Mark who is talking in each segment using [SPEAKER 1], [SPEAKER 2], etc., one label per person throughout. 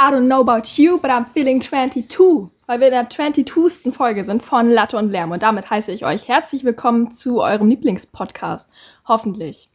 [SPEAKER 1] I don't know about you, but I'm feeling 22. Weil wir in der 22. Folge sind von Latte und Lärm. Und damit heiße ich euch herzlich willkommen zu eurem Lieblingspodcast. Hoffentlich.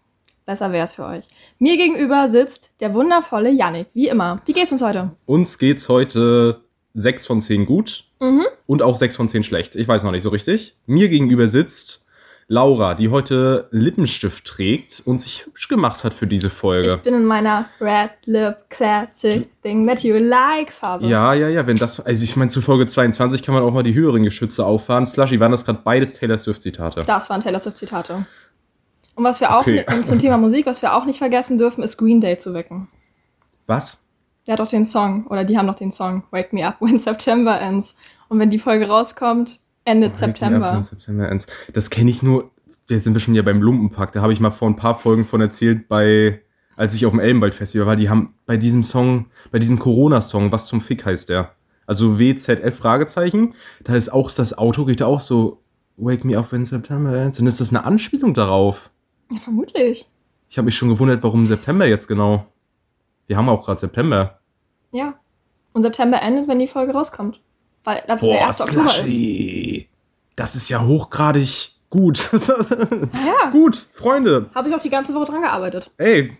[SPEAKER 1] Besser wäre es für euch. Mir gegenüber sitzt der wundervolle Yannick, wie immer. Wie geht's uns heute?
[SPEAKER 2] Uns geht's heute 6 von 10 gut
[SPEAKER 1] Mhm.
[SPEAKER 2] und auch 6 von 10 schlecht. Ich weiß noch nicht so richtig. Mir gegenüber sitzt Laura, die heute Lippenstift trägt und sich hübsch gemacht hat für diese Folge.
[SPEAKER 1] Ich bin in meiner Red Lip Classic Thing That You Like Phase.
[SPEAKER 2] Ja, ja, ja, wenn das, also ich meine, zu Folge 22 kann man auch mal die höheren Geschütze auffahren. Slushy, waren das gerade beides Taylor Swift-Zitate?
[SPEAKER 1] Das waren Taylor Swift Zitate. Und was wir auch
[SPEAKER 2] Okay.
[SPEAKER 1] und zum Thema Musik, was wir auch nicht vergessen dürfen, ist Green Day zu wecken.
[SPEAKER 2] Was?
[SPEAKER 1] Der hat doch den Song, oder die haben doch den Song Wake Me Up When September Ends. Und wenn die Folge rauskommt,
[SPEAKER 2] me up
[SPEAKER 1] September.
[SPEAKER 2] September ends. Das kenne ich nur, jetzt sind wir schon ja beim Lumpenpack, da habe ich mal vor ein paar Folgen von erzählt, bei, als ich auf dem Elbenwald-Festival war, die haben bei diesem Song, bei diesem Corona-Song, was zum Fick heißt der? Also WZF Fragezeichen, da ist auch das Auto, geht da auch so, Wake me up when September ends. Dann ist das eine Anspielung darauf.
[SPEAKER 1] Ja, vermutlich.
[SPEAKER 2] Ich habe mich schon gewundert, warum September jetzt genau. Wir haben auch gerade September.
[SPEAKER 1] Ja. Und September endet, wenn die Folge rauskommt. Weil das der 1. Oktober ist.
[SPEAKER 2] Slushy. Das ist ja hochgradig gut.
[SPEAKER 1] Ja.
[SPEAKER 2] gut, Freunde.
[SPEAKER 1] Habe ich auch die ganze Woche dran gearbeitet.
[SPEAKER 2] Ey,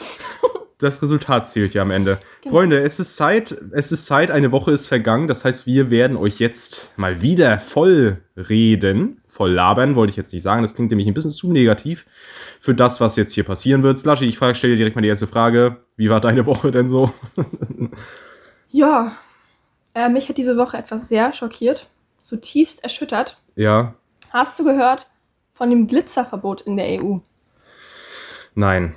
[SPEAKER 2] das Resultat zählt ja am Ende.
[SPEAKER 1] Genau.
[SPEAKER 2] Freunde, es ist Zeit, es ist Zeit, eine Woche ist vergangen. Das heißt, wir werden euch jetzt mal wieder voll reden, voll labern, wollte ich jetzt nicht sagen. Das klingt nämlich ein bisschen zu negativ für das, was jetzt hier passieren wird. Slushy, ich stelle dir direkt mal die erste Frage. Wie war deine Woche denn so?
[SPEAKER 1] Ja. Äh, mich hat diese Woche etwas sehr schockiert, zutiefst erschüttert.
[SPEAKER 2] Ja,
[SPEAKER 1] Hast du gehört von dem Glitzerverbot in der EU?
[SPEAKER 2] nein.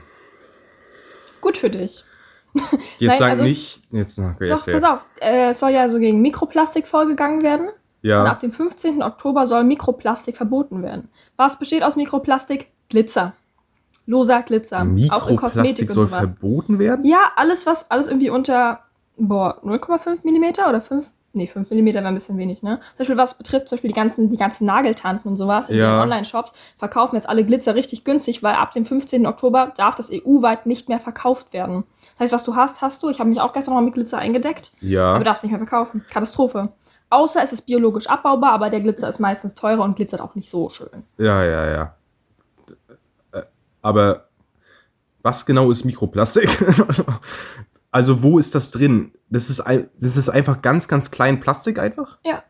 [SPEAKER 1] Gut für dich.
[SPEAKER 2] Jetzt
[SPEAKER 1] Nein,
[SPEAKER 2] sag
[SPEAKER 1] also-
[SPEAKER 2] nicht. Jetzt, okay,
[SPEAKER 1] Doch,
[SPEAKER 2] erzähl.
[SPEAKER 1] pass auf. Äh, es soll ja so gegen Mikroplastik vorgegangen werden. Und
[SPEAKER 2] Ja.
[SPEAKER 1] ab dem 15. Oktober soll Mikroplastik verboten werden. Was besteht aus Mikroplastik? Glitzer. Loser Glitzer. auch in
[SPEAKER 2] Mikroplastik
[SPEAKER 1] Kosmetik und
[SPEAKER 2] soll
[SPEAKER 1] sowas.
[SPEAKER 2] verboten werden?
[SPEAKER 1] Ja, alles, was, alles irgendwie unter, boah, 0,5 mm oder 5, nee, 5 mm wäre ein bisschen wenig, ne? Zum Beispiel, was betrifft, zum Beispiel die ganzen, die ganzen Nageltanten und sowas in
[SPEAKER 2] Ja.
[SPEAKER 1] den Online-Shops, verkaufen jetzt alle Glitzer richtig günstig, weil ab dem 15. Oktober darf das EU-weit nicht mehr verkauft werden. Das heißt, was du hast, hast du. Ich habe mich auch gestern noch mal mit Glitzer eingedeckt.
[SPEAKER 2] Ja.
[SPEAKER 1] Aber darfst nicht mehr verkaufen. Katastrophe. Außer es ist biologisch abbaubar, aber der Glitzer ist meistens teurer und glitzert auch nicht so schön.
[SPEAKER 2] Ja, ja, ja. Äh, Aber was genau ist Mikroplastik? also wo ist das drin? Das ist, ein- das ist einfach ganz, ganz klein Plastik einfach?
[SPEAKER 1] Ja.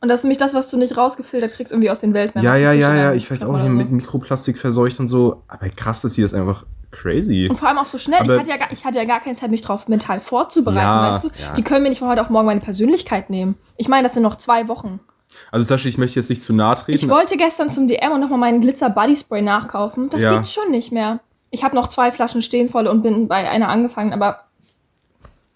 [SPEAKER 1] Und das ist nämlich das, was du nicht rausgefiltert kriegst, irgendwie aus den Weltmeeren.
[SPEAKER 2] Ja, ja, ja, ja. Ich weiß auch nicht,
[SPEAKER 1] so.
[SPEAKER 2] mit Mikroplastik verseucht und so. Aber krass, dass sie das einfach crazy.
[SPEAKER 1] Und vor allem auch so schnell.
[SPEAKER 2] Aber-
[SPEAKER 1] ich, hatte ja gar, ich hatte ja gar keine Zeit, mich drauf mental vorzubereiten,
[SPEAKER 2] Ja,
[SPEAKER 1] weißt du?
[SPEAKER 2] ja.
[SPEAKER 1] Die können mir nicht von heute auf morgen meine Persönlichkeit nehmen. Ich meine, das sind noch zwei Wochen.
[SPEAKER 2] Also Sascha, ich möchte jetzt nicht zu nahe
[SPEAKER 1] Ich
[SPEAKER 2] treten.
[SPEAKER 1] wollte gestern zum DM und nochmal meinen Glitzer Body Spray nachkaufen. Das
[SPEAKER 2] Ja.
[SPEAKER 1] gibt's schon nicht mehr. Ich habe noch zwei Flaschen stehen voll und bin bei einer angefangen, aber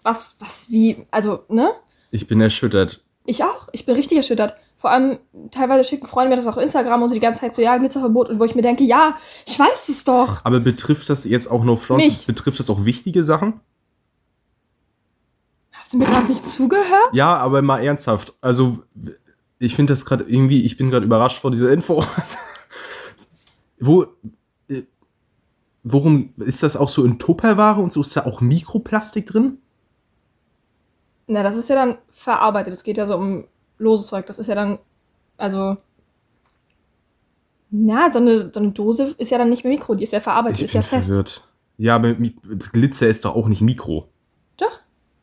[SPEAKER 1] was, was, wie, also, ne?
[SPEAKER 2] Ich bin erschüttert.
[SPEAKER 1] Ich auch. Ich bin richtig erschüttert. Vor allem, teilweise schicken Freunde mir das auch auf Instagram und so die ganze Zeit so, ja, Glitzerverbot. Und wo ich mir denke, ja, ich weiß es doch.
[SPEAKER 2] Aber betrifft das jetzt auch nur Front?
[SPEAKER 1] Mich.
[SPEAKER 2] Betrifft das auch wichtige Sachen?
[SPEAKER 1] Hast du mir gerade nicht zugehört?
[SPEAKER 2] Ja, aber mal ernsthaft. Also, ich finde das gerade irgendwie, ich bin gerade überrascht vor dieser Info. Wo, äh, worum ist das auch so in Tupperware und so? Ist da auch Mikroplastik drin?
[SPEAKER 1] Na, das ist ja dann verarbeitet. Es geht ja so um loses Zeug. Das ist ja dann, also. Na, so eine, so eine Dose ist ja dann nicht mehr Mikro, die ist ja verarbeitet,
[SPEAKER 2] Ich
[SPEAKER 1] ist ja fest.
[SPEAKER 2] verwirrt. Ja, aber Glitzer ist doch auch nicht Mikro.
[SPEAKER 1] Doch.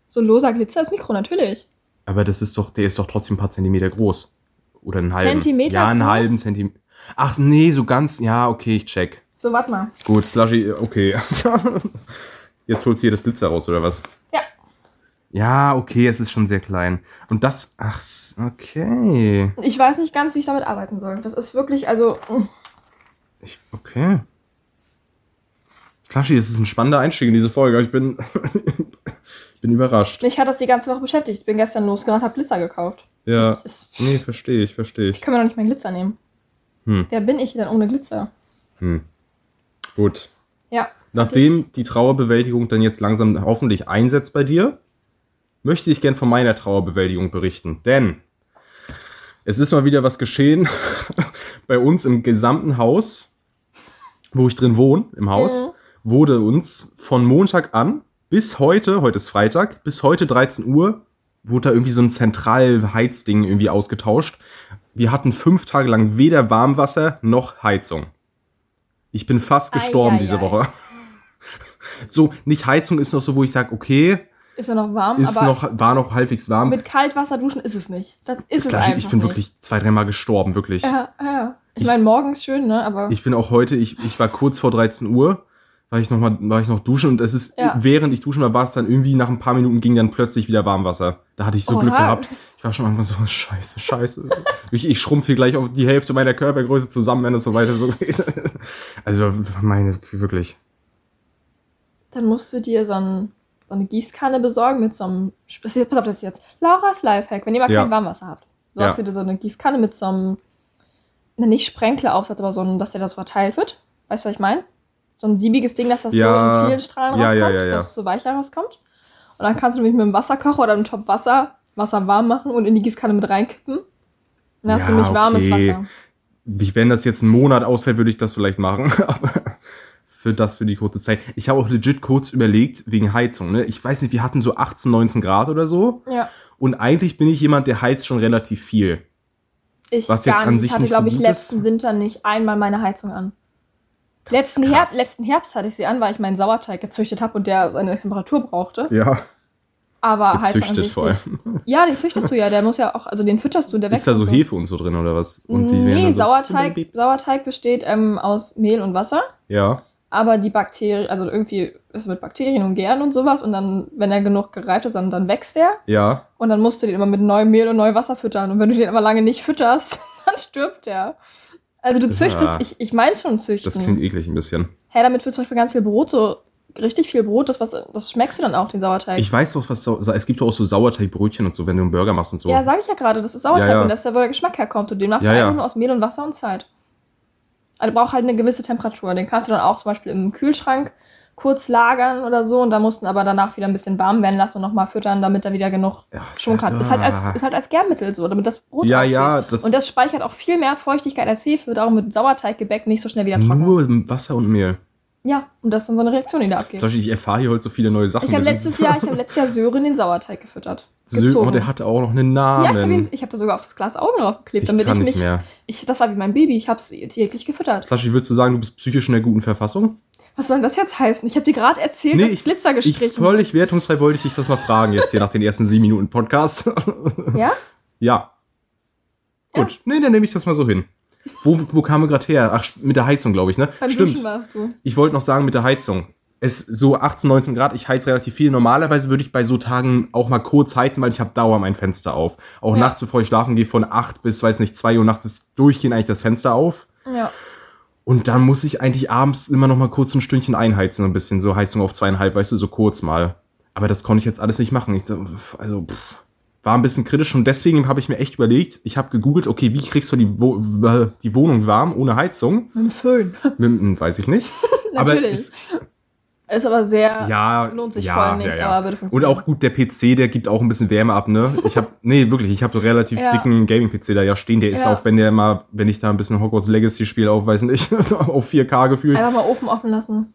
[SPEAKER 1] So loser Glitzer ist Mikro, natürlich.
[SPEAKER 2] Aber das ist doch, der ist doch trotzdem ein paar Zentimeter groß. Oder einen halben.
[SPEAKER 1] Zentimeter
[SPEAKER 2] Ja, einen
[SPEAKER 1] groß?
[SPEAKER 2] halben Zentimeter. Ach nee, so ganz. Ja, okay, ich check.
[SPEAKER 1] So, warte mal.
[SPEAKER 2] Gut, Slushy, okay. Jetzt holst du hier das Glitzer raus, oder was?
[SPEAKER 1] Ja.
[SPEAKER 2] Ja, okay, es ist schon sehr klein. Und das, ach, okay.
[SPEAKER 1] Ich weiß nicht ganz, wie ich damit arbeiten soll. Das ist wirklich, also. mm.
[SPEAKER 2] Ich, okay. Flaschi, das ist ein spannender Einstieg in diese Folge. Ich bin, ich bin überrascht.
[SPEAKER 1] Mich hat das die ganze Woche beschäftigt. Ich bin gestern losgerannt, hab Glitzer gekauft.
[SPEAKER 2] Ja,
[SPEAKER 1] Ich, das,
[SPEAKER 2] nee, verstehe ich, verstehe
[SPEAKER 1] ich
[SPEAKER 2] ich.
[SPEAKER 1] kann mir doch nicht meinen Glitzer nehmen.
[SPEAKER 2] Hm.
[SPEAKER 1] Wer bin ich denn ohne Glitzer?
[SPEAKER 2] Hm. Gut.
[SPEAKER 1] Ja.
[SPEAKER 2] Nachdem die Trauerbewältigung dann jetzt langsam hoffentlich einsetzt bei dir, möchte ich gern von meiner Trauerbewältigung berichten. Denn es ist mal wieder was geschehen bei uns im gesamten Haus, wo ich drin wohne, im Haus,
[SPEAKER 1] Mhm.
[SPEAKER 2] wurde uns von Montag an bis heute, heute ist Freitag, bis heute 13 Uhr wurde da irgendwie so ein Zentralheizding irgendwie ausgetauscht. Wir hatten fünf Tage lang weder Warmwasser noch Heizung. Ich bin fast gestorben
[SPEAKER 1] Ei, ei,
[SPEAKER 2] diese
[SPEAKER 1] ei.
[SPEAKER 2] Woche. So, nicht Heizung ist noch so, wo ich sage, okay,
[SPEAKER 1] Ist ja noch warm,
[SPEAKER 2] ist
[SPEAKER 1] aber
[SPEAKER 2] noch, war noch halbwegs warm.
[SPEAKER 1] mit Kaltwasser duschen ist es nicht. Das ist
[SPEAKER 2] Das
[SPEAKER 1] es
[SPEAKER 2] Gleiche,
[SPEAKER 1] einfach
[SPEAKER 2] ich bin
[SPEAKER 1] nicht.
[SPEAKER 2] wirklich zwei, dreimal gestorben, wirklich.
[SPEAKER 1] Ja, ja. Ich,
[SPEAKER 2] Ich-
[SPEAKER 1] meine, morgens schön, ne? Aber
[SPEAKER 2] Ich bin auch heute, ich, ich war kurz vor 13 Uhr, war ich noch mal, war ich noch duschen und es ist,
[SPEAKER 1] Ja.
[SPEAKER 2] während ich duschen war, war es dann irgendwie nach ein paar Minuten ging dann plötzlich wieder Warmwasser. Da hatte ich so
[SPEAKER 1] Oha.
[SPEAKER 2] Glück gehabt. Ich war schon irgendwann so, scheiße, scheiße. ich, ich schrumpfe gleich auf die Hälfte meiner Körpergröße zusammen, wenn es so weiter so gewesen ist. Also, meine, wirklich.
[SPEAKER 1] dann musst du dir so, ein, so eine Gießkanne besorgen mit so einem. Das ist, pass auf, das ist jetzt Laura's Lifehack. Wenn ihr mal
[SPEAKER 2] Ja.
[SPEAKER 1] kein Warmwasser habt, besorgst
[SPEAKER 2] Ja.
[SPEAKER 1] du dir so eine Gießkanne mit so einem. Ne, nicht Sprenkleraufsatz, aber so ein, dass der das verteilt wird. Weißt du, was ich meine? So ein siebiges Ding, dass das
[SPEAKER 2] Ja.
[SPEAKER 1] so in vielen Strahlen rauskommt, dass es so weicher rauskommt. Und dann kannst du nämlich mit einem Wasserkocher oder einem Topf Wasser, Wasser warm machen und in die Gießkanne mit reinkippen. Dann hast du nämlich warmes
[SPEAKER 2] okay.
[SPEAKER 1] Wasser.
[SPEAKER 2] Wenn das jetzt einen Monat ausfällt, würde ich das vielleicht machen. Aber für das, für die kurze Zeit. Ich habe auch legit kurz überlegt, wegen Heizung. Ne? Ich weiß nicht, wir hatten so 18, 19 Grad oder so.
[SPEAKER 1] Ja.
[SPEAKER 2] Und eigentlich bin ich jemand, der heizt schon relativ viel.
[SPEAKER 1] Ich
[SPEAKER 2] Was jetzt an
[SPEAKER 1] nicht.
[SPEAKER 2] sich
[SPEAKER 1] Ich hatte,
[SPEAKER 2] nicht so
[SPEAKER 1] glaube ich, letzten
[SPEAKER 2] ist.
[SPEAKER 1] Winter nicht einmal meine Heizung an. Letzten. Herbst, letzten Herbst hatte ich sie an, weil ich meinen Sauerteig gezüchtet habe und der seine Temperatur brauchte.
[SPEAKER 2] Ja.
[SPEAKER 1] Aber Heizung an
[SPEAKER 2] Gezüchtet
[SPEAKER 1] sich
[SPEAKER 2] vor allem.
[SPEAKER 1] Ja, den züchtest du ja. Der muss ja auch, also den fütterst du, der wächst
[SPEAKER 2] Ist da so Hefe und so drin oder was? Und die
[SPEAKER 1] nee,
[SPEAKER 2] dann so-
[SPEAKER 1] Sauerteig, Sauerteig besteht ähm, aus Mehl und Wasser.
[SPEAKER 2] Ja.
[SPEAKER 1] Aber die Bakterien, also irgendwie ist mit Bakterien und Gären und sowas. Und dann, wenn er genug gereift ist, dann, dann wächst er.
[SPEAKER 2] Ja.
[SPEAKER 1] Und dann musst du den immer mit neuem Mehl und neuem Wasser füttern. Und wenn du den aber lange nicht fütterst, dann stirbt der. Also du züchtest,
[SPEAKER 2] Ja.
[SPEAKER 1] ich, ich meine schon
[SPEAKER 2] Das
[SPEAKER 1] züchten.
[SPEAKER 2] klingt eklig ein bisschen.
[SPEAKER 1] Hä, damit wird zum Beispiel ganz viel Brot, so richtig viel Brot, das, was, das schmeckst du dann auch, den Sauerteig.
[SPEAKER 2] Ich weiß doch, was es gibt doch auch so Sauerteigbrötchen und so, wenn du einen Burger machst und so.
[SPEAKER 1] Ja, sag ich ja gerade, das ist Sauerteig
[SPEAKER 2] Ja, ja.
[SPEAKER 1] und das ist da, wo der Geschmack herkommt. Und den machst
[SPEAKER 2] Ja,
[SPEAKER 1] du einfach nur aus Mehl und Wasser und Zeit. Also braucht halt eine gewisse Temperatur. Den kannst du dann auch zum Beispiel im Kühlschrank kurz lagern oder so und da mussten aber danach wieder ein bisschen warm werden lassen und nochmal füttern, damit er wieder genug
[SPEAKER 2] Ja,
[SPEAKER 1] Schwung hat. Ist halt, als, ist halt als Gärmittel so, damit das Brot
[SPEAKER 2] Ja,
[SPEAKER 1] aufgeht.
[SPEAKER 2] ja, das-
[SPEAKER 1] Und das speichert auch viel mehr Feuchtigkeit als Hefe, darum wird Sauerteiggebäck nicht so schnell wieder trocken.
[SPEAKER 2] Nur Wasser und Mehl.
[SPEAKER 1] Ja, und das ist dann so eine Reaktion, die da abgeht.
[SPEAKER 2] Beispiel, ich erfahre hier heute so viele neue Sachen.
[SPEAKER 1] Ich habe letztes Jahr, ich habe letztes Jahr Sören den Sauerteig gefüttert.
[SPEAKER 2] Sö-
[SPEAKER 1] Gezogen.
[SPEAKER 2] Oh, der hatte auch noch einen Namen.
[SPEAKER 1] ja, ich habe ich hab da sogar auf das Glas Augen draufgeklebt,
[SPEAKER 2] Ich
[SPEAKER 1] damit
[SPEAKER 2] kann
[SPEAKER 1] ich
[SPEAKER 2] nicht
[SPEAKER 1] mich.
[SPEAKER 2] mehr.
[SPEAKER 1] Ich, das war wie mein Baby, ich habe es täglich gefüttert.
[SPEAKER 2] Sascha, würdest du sagen, du bist psychisch in der guten Verfassung?
[SPEAKER 1] Was soll das jetzt heißen? Ich habe dir gerade erzählt,
[SPEAKER 2] Nee,
[SPEAKER 1] dass
[SPEAKER 2] ich-
[SPEAKER 1] Glitzer
[SPEAKER 2] Ich
[SPEAKER 1] gestrichen
[SPEAKER 2] völlig wertungsfrei wollte ich dich das mal fragen, jetzt hier nach den ersten sieben Minuten Podcast.
[SPEAKER 1] Ja?
[SPEAKER 2] ja. Gut, nee, dann nehme ich das mal so hin. Wo, wo kamen wir gerade her? Ach, mit der Heizung, glaube ich, ne?
[SPEAKER 1] Beim
[SPEAKER 2] Stimmt.
[SPEAKER 1] Duschen warst du.
[SPEAKER 2] Ich wollte noch sagen, mit der Heizung. Es so 18, 19 Grad, ich heiz relativ viel. Normalerweise würde ich bei so Tagen auch mal kurz heizen, weil ich habe Dauer mein Fenster auf. Auch
[SPEAKER 1] Ja.
[SPEAKER 2] nachts, bevor ich schlafen gehe, von 8 bis, weiß nicht, 2 Uhr nachts ist durchgehend eigentlich das Fenster auf.
[SPEAKER 1] Ja.
[SPEAKER 2] Und dann muss ich eigentlich abends immer noch mal kurz ein Stündchen einheizen, ein bisschen so Heizung auf zweieinhalb, weißt du, so kurz mal. Aber das konnte ich jetzt alles nicht machen. Ich, also pff, war ein bisschen kritisch und deswegen habe ich mir echt überlegt, ich habe gegoogelt, okay, wie kriegst du die, Wo die Wohnung warm ohne Heizung?
[SPEAKER 1] Mit dem Föhn.
[SPEAKER 2] Mit, hm, weiß ich nicht. aber
[SPEAKER 1] Natürlich.
[SPEAKER 2] es,
[SPEAKER 1] Ist aber sehr.
[SPEAKER 2] ja,
[SPEAKER 1] Lohnt sich
[SPEAKER 2] ja,
[SPEAKER 1] voll nicht,
[SPEAKER 2] ja, ja.
[SPEAKER 1] aber würde
[SPEAKER 2] Und auch gut, der PC, der gibt auch ein bisschen Wärme ab, ne? Ich habe, nee, wirklich, ich habe so relativ
[SPEAKER 1] Ja.
[SPEAKER 2] dicken Gaming-PC da ja stehen. Der ist auch, wenn der mal, wenn ich da ein bisschen Hogwarts Legacy spiele, auf, weiß nicht, auf 4K gefühlt.
[SPEAKER 1] Einfach mal Ofen offen lassen.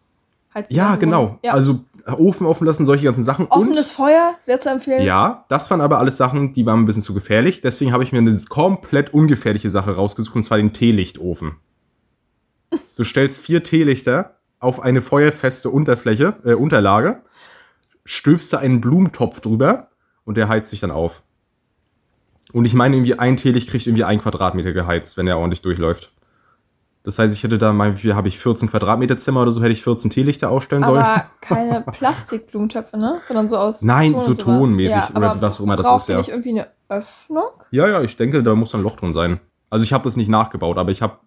[SPEAKER 1] Heizt
[SPEAKER 2] Ja, genau. Also Ofen offen lassen, solche ganzen Sachen.
[SPEAKER 1] Offenes Feuer, sehr zu empfehlen.
[SPEAKER 2] und ja, das waren aber alles Sachen, die waren ein bisschen zu gefährlich. Deswegen habe ich mir eine komplett ungefährliche Sache rausgesucht, und zwar den Teelichtofen. Du stellst vier Teelichter auf eine feuerfeste Unterfläche, äh, Unterlage, stülpst da einen Blumentopf drüber und der heizt sich dann auf. Und ich meine, irgendwie ein Teelicht kriegt irgendwie ein Quadratmeter geheizt, wenn er ordentlich durchläuft. Das heißt, ich hätte da mal, wie habe ich, 14 Quadratmeter Zimmer oder so, hätte ich 14 Teelichter aufstellen sollen.
[SPEAKER 1] Aber keine Plastikblumentöpfe, ne? Sondern so aus.
[SPEAKER 2] Nein,
[SPEAKER 1] Ton
[SPEAKER 2] so tonmäßig oder
[SPEAKER 1] aber
[SPEAKER 2] was auch immer das ist, ja.
[SPEAKER 1] nicht irgendwie eine Öffnung?
[SPEAKER 2] Ja, ja, ich denke, da muss ein Loch drin sein. Also ich habe das nicht nachgebaut, aber ich habe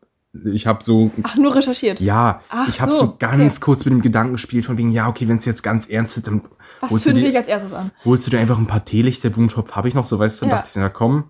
[SPEAKER 2] ich habe so
[SPEAKER 1] Ach, nur recherchiert.
[SPEAKER 2] ja,
[SPEAKER 1] Ach
[SPEAKER 2] ich habe
[SPEAKER 1] so,
[SPEAKER 2] so, ganz
[SPEAKER 1] okay.
[SPEAKER 2] kurz mit dem Gedanken gespielt von wegen ja, okay, wenn es jetzt ganz ernst ist, dann
[SPEAKER 1] Was
[SPEAKER 2] holst du, dir,
[SPEAKER 1] als erstes an?
[SPEAKER 2] holst du dir einfach ein paar Teelichter, Blumentopf habe ich noch so, weißt du, dann
[SPEAKER 1] Ja.
[SPEAKER 2] dachte ich, na komm.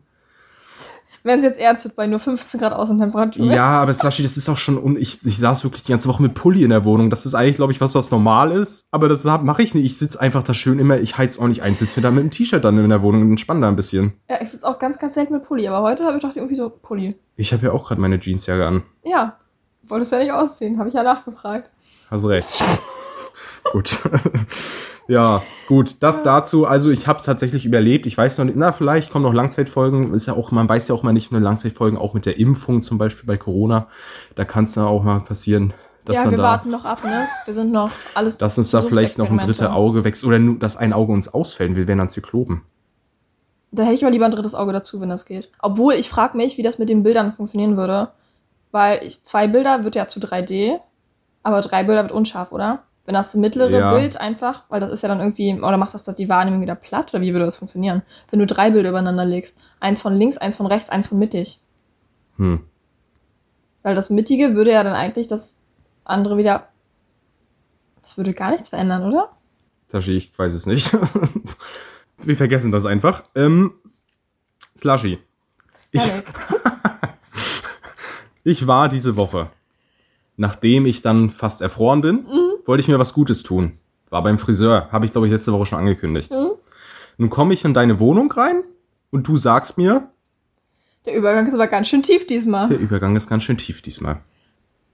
[SPEAKER 1] Wenn es jetzt ernst wird bei nur 15 Grad Außentemperatur.
[SPEAKER 2] Ja, aber Slushy, das ist auch schon und ich, ich saß wirklich die ganze Woche mit Pulli in der Wohnung. Das ist eigentlich, glaube ich, was, was normal ist, aber das mache ich nicht. Ich sitze einfach da schön immer, ich heiz ordentlich ein, sitze mir da mit dem T-Shirt dann in der Wohnung und entspanne da ein bisschen.
[SPEAKER 1] Ja, ich sitze auch ganz, ganz selten mit Pulli, aber heute habe ich doch irgendwie so Pulli.
[SPEAKER 2] Ich habe ja auch gerade meine Jeansjacke an.
[SPEAKER 1] Ja, wolltest du ja nicht ausziehen, habe ich ja nachgefragt.
[SPEAKER 2] Hast recht. Gut. Ja, gut, das dazu. Also ich habe es tatsächlich überlebt. Ich weiß noch nicht, na, vielleicht kommen noch Langzeitfolgen. Ist ja auch, man weiß ja auch mal nicht nur Langzeitfolgen, auch mit der Impfung zum Beispiel bei Corona. Da kann es dann auch mal passieren, dass
[SPEAKER 1] ja,
[SPEAKER 2] man
[SPEAKER 1] wir
[SPEAKER 2] da,
[SPEAKER 1] warten noch ab, ne? Wir sind noch alles.
[SPEAKER 2] dass uns da vielleicht noch ein drittes. Auge wächst oder nur, dass ein Auge uns ausfällt. Wir werden dann Zyklopen.
[SPEAKER 1] Da hätte ich mal lieber ein drittes Auge dazu, wenn das geht. Obwohl, ich frage mich, wie das mit den Bildern funktionieren würde. Weil ich, zwei Bilder wird ja zu 3D, aber drei Bilder wird unscharf, oder? Wenn das mittlere
[SPEAKER 2] Ja.
[SPEAKER 1] Bild einfach, weil das ist ja dann irgendwie, oder macht das die Wahrnehmung wieder platt, oder wie würde das funktionieren? Wenn du drei Bilder übereinander legst. Eins von links, eins von rechts, eins von mittig.
[SPEAKER 2] Hm.
[SPEAKER 1] Weil das Mittige würde ja dann eigentlich das andere wieder. Das würde gar nichts verändern, oder?
[SPEAKER 2] Tashi, ich weiß es nicht. Wir vergessen das einfach. Ähm, Slushy. Ich, ich war diese Woche, nachdem ich dann fast erfroren bin, wollte ich mir was Gutes tun. War beim Friseur, habe ich glaube ich letzte Woche schon angekündigt. Nun komme ich in deine Wohnung rein und du sagst mir,
[SPEAKER 1] Der Übergang ist aber ganz schön tief diesmal.
[SPEAKER 2] der Übergang ist ganz schön tief diesmal.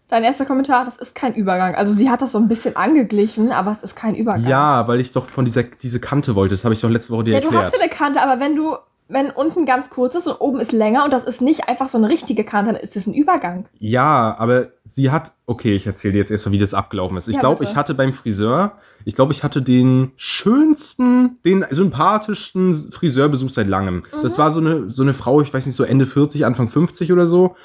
[SPEAKER 1] Dein erster Kommentar, das ist kein Übergang. Also sie hat das so ein bisschen angeglichen, aber es ist kein Übergang.
[SPEAKER 2] Ja, weil ich doch von dieser diese Kante wollte. Das habe ich doch letzte Woche dir
[SPEAKER 1] Ja, du
[SPEAKER 2] erklärt.
[SPEAKER 1] hast ja eine Kante, aber wenn du, wenn unten ganz kurz ist und oben ist länger und das ist nicht einfach so eine richtige Kante, dann ist es ein Übergang.
[SPEAKER 2] Ja, aber sie hat. Okay, ich erzähle dir jetzt erstmal, wie das abgelaufen ist. Ich
[SPEAKER 1] Ja,
[SPEAKER 2] glaube,
[SPEAKER 1] bitte.
[SPEAKER 2] ich hatte beim Friseur, ich glaube, ich hatte den schönsten, den sympathischsten Friseurbesuch seit langem.
[SPEAKER 1] Mhm.
[SPEAKER 2] Das war so eine, so eine Frau, ich weiß nicht, so Ende 40, Anfang 50 oder so.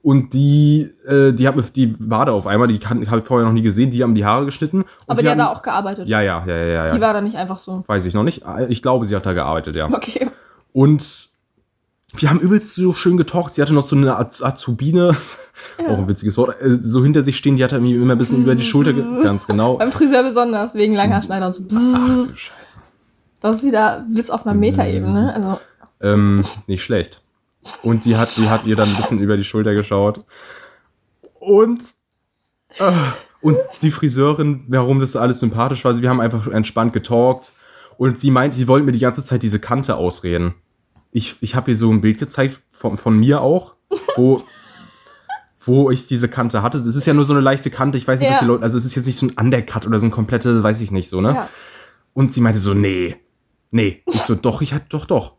[SPEAKER 2] Und die, äh, die hat mir, die war da auf einmal, die habe ich vorher noch nie gesehen, die haben die Haare geschnitten. Und
[SPEAKER 1] Aber die hat
[SPEAKER 2] haben-
[SPEAKER 1] da auch gearbeitet.
[SPEAKER 2] Ja, ja, ja, ja, ja.
[SPEAKER 1] Die
[SPEAKER 2] ja.
[SPEAKER 1] war da nicht einfach so.
[SPEAKER 2] Weiß ich noch nicht. Ich glaube, sie hat da gearbeitet, ja.
[SPEAKER 1] Okay.
[SPEAKER 2] Und wir haben übelst so schön getalkt. Sie hatte noch so eine Az Azubine, auch ein witziges Wort, äh, so hinter sich stehen. Die hat mir immer ein bisschen über die Schulter, ge ganz genau.
[SPEAKER 1] Beim Friseur besonders, wegen Langhaarschneider und so.
[SPEAKER 2] Ach du Scheiße.
[SPEAKER 1] Das ist wieder bis auf einer Metaebene. Also,
[SPEAKER 2] Ähm, nicht schlecht. Und die hat, die hat ihr dann ein bisschen über die Schulter geschaut. Und, äh, und die Friseurin, warum das alles sympathisch war, wir haben einfach entspannt getalkt. Und sie meinte, die wollten mir die ganze Zeit diese Kante ausreden. Ich, ich habe ihr so ein Bild gezeigt, von, von mir auch, wo, wo ich diese Kante hatte. Es ist ja nur so eine leichte Kante. Ich weiß nicht,
[SPEAKER 1] Ja.
[SPEAKER 2] was die Leute, also es ist jetzt nicht so ein Undercut oder so ein komplette, weiß ich nicht so, ne?
[SPEAKER 1] ja.
[SPEAKER 2] Und sie meinte so, nee, nee. Ich so, doch, ich hatte doch, doch.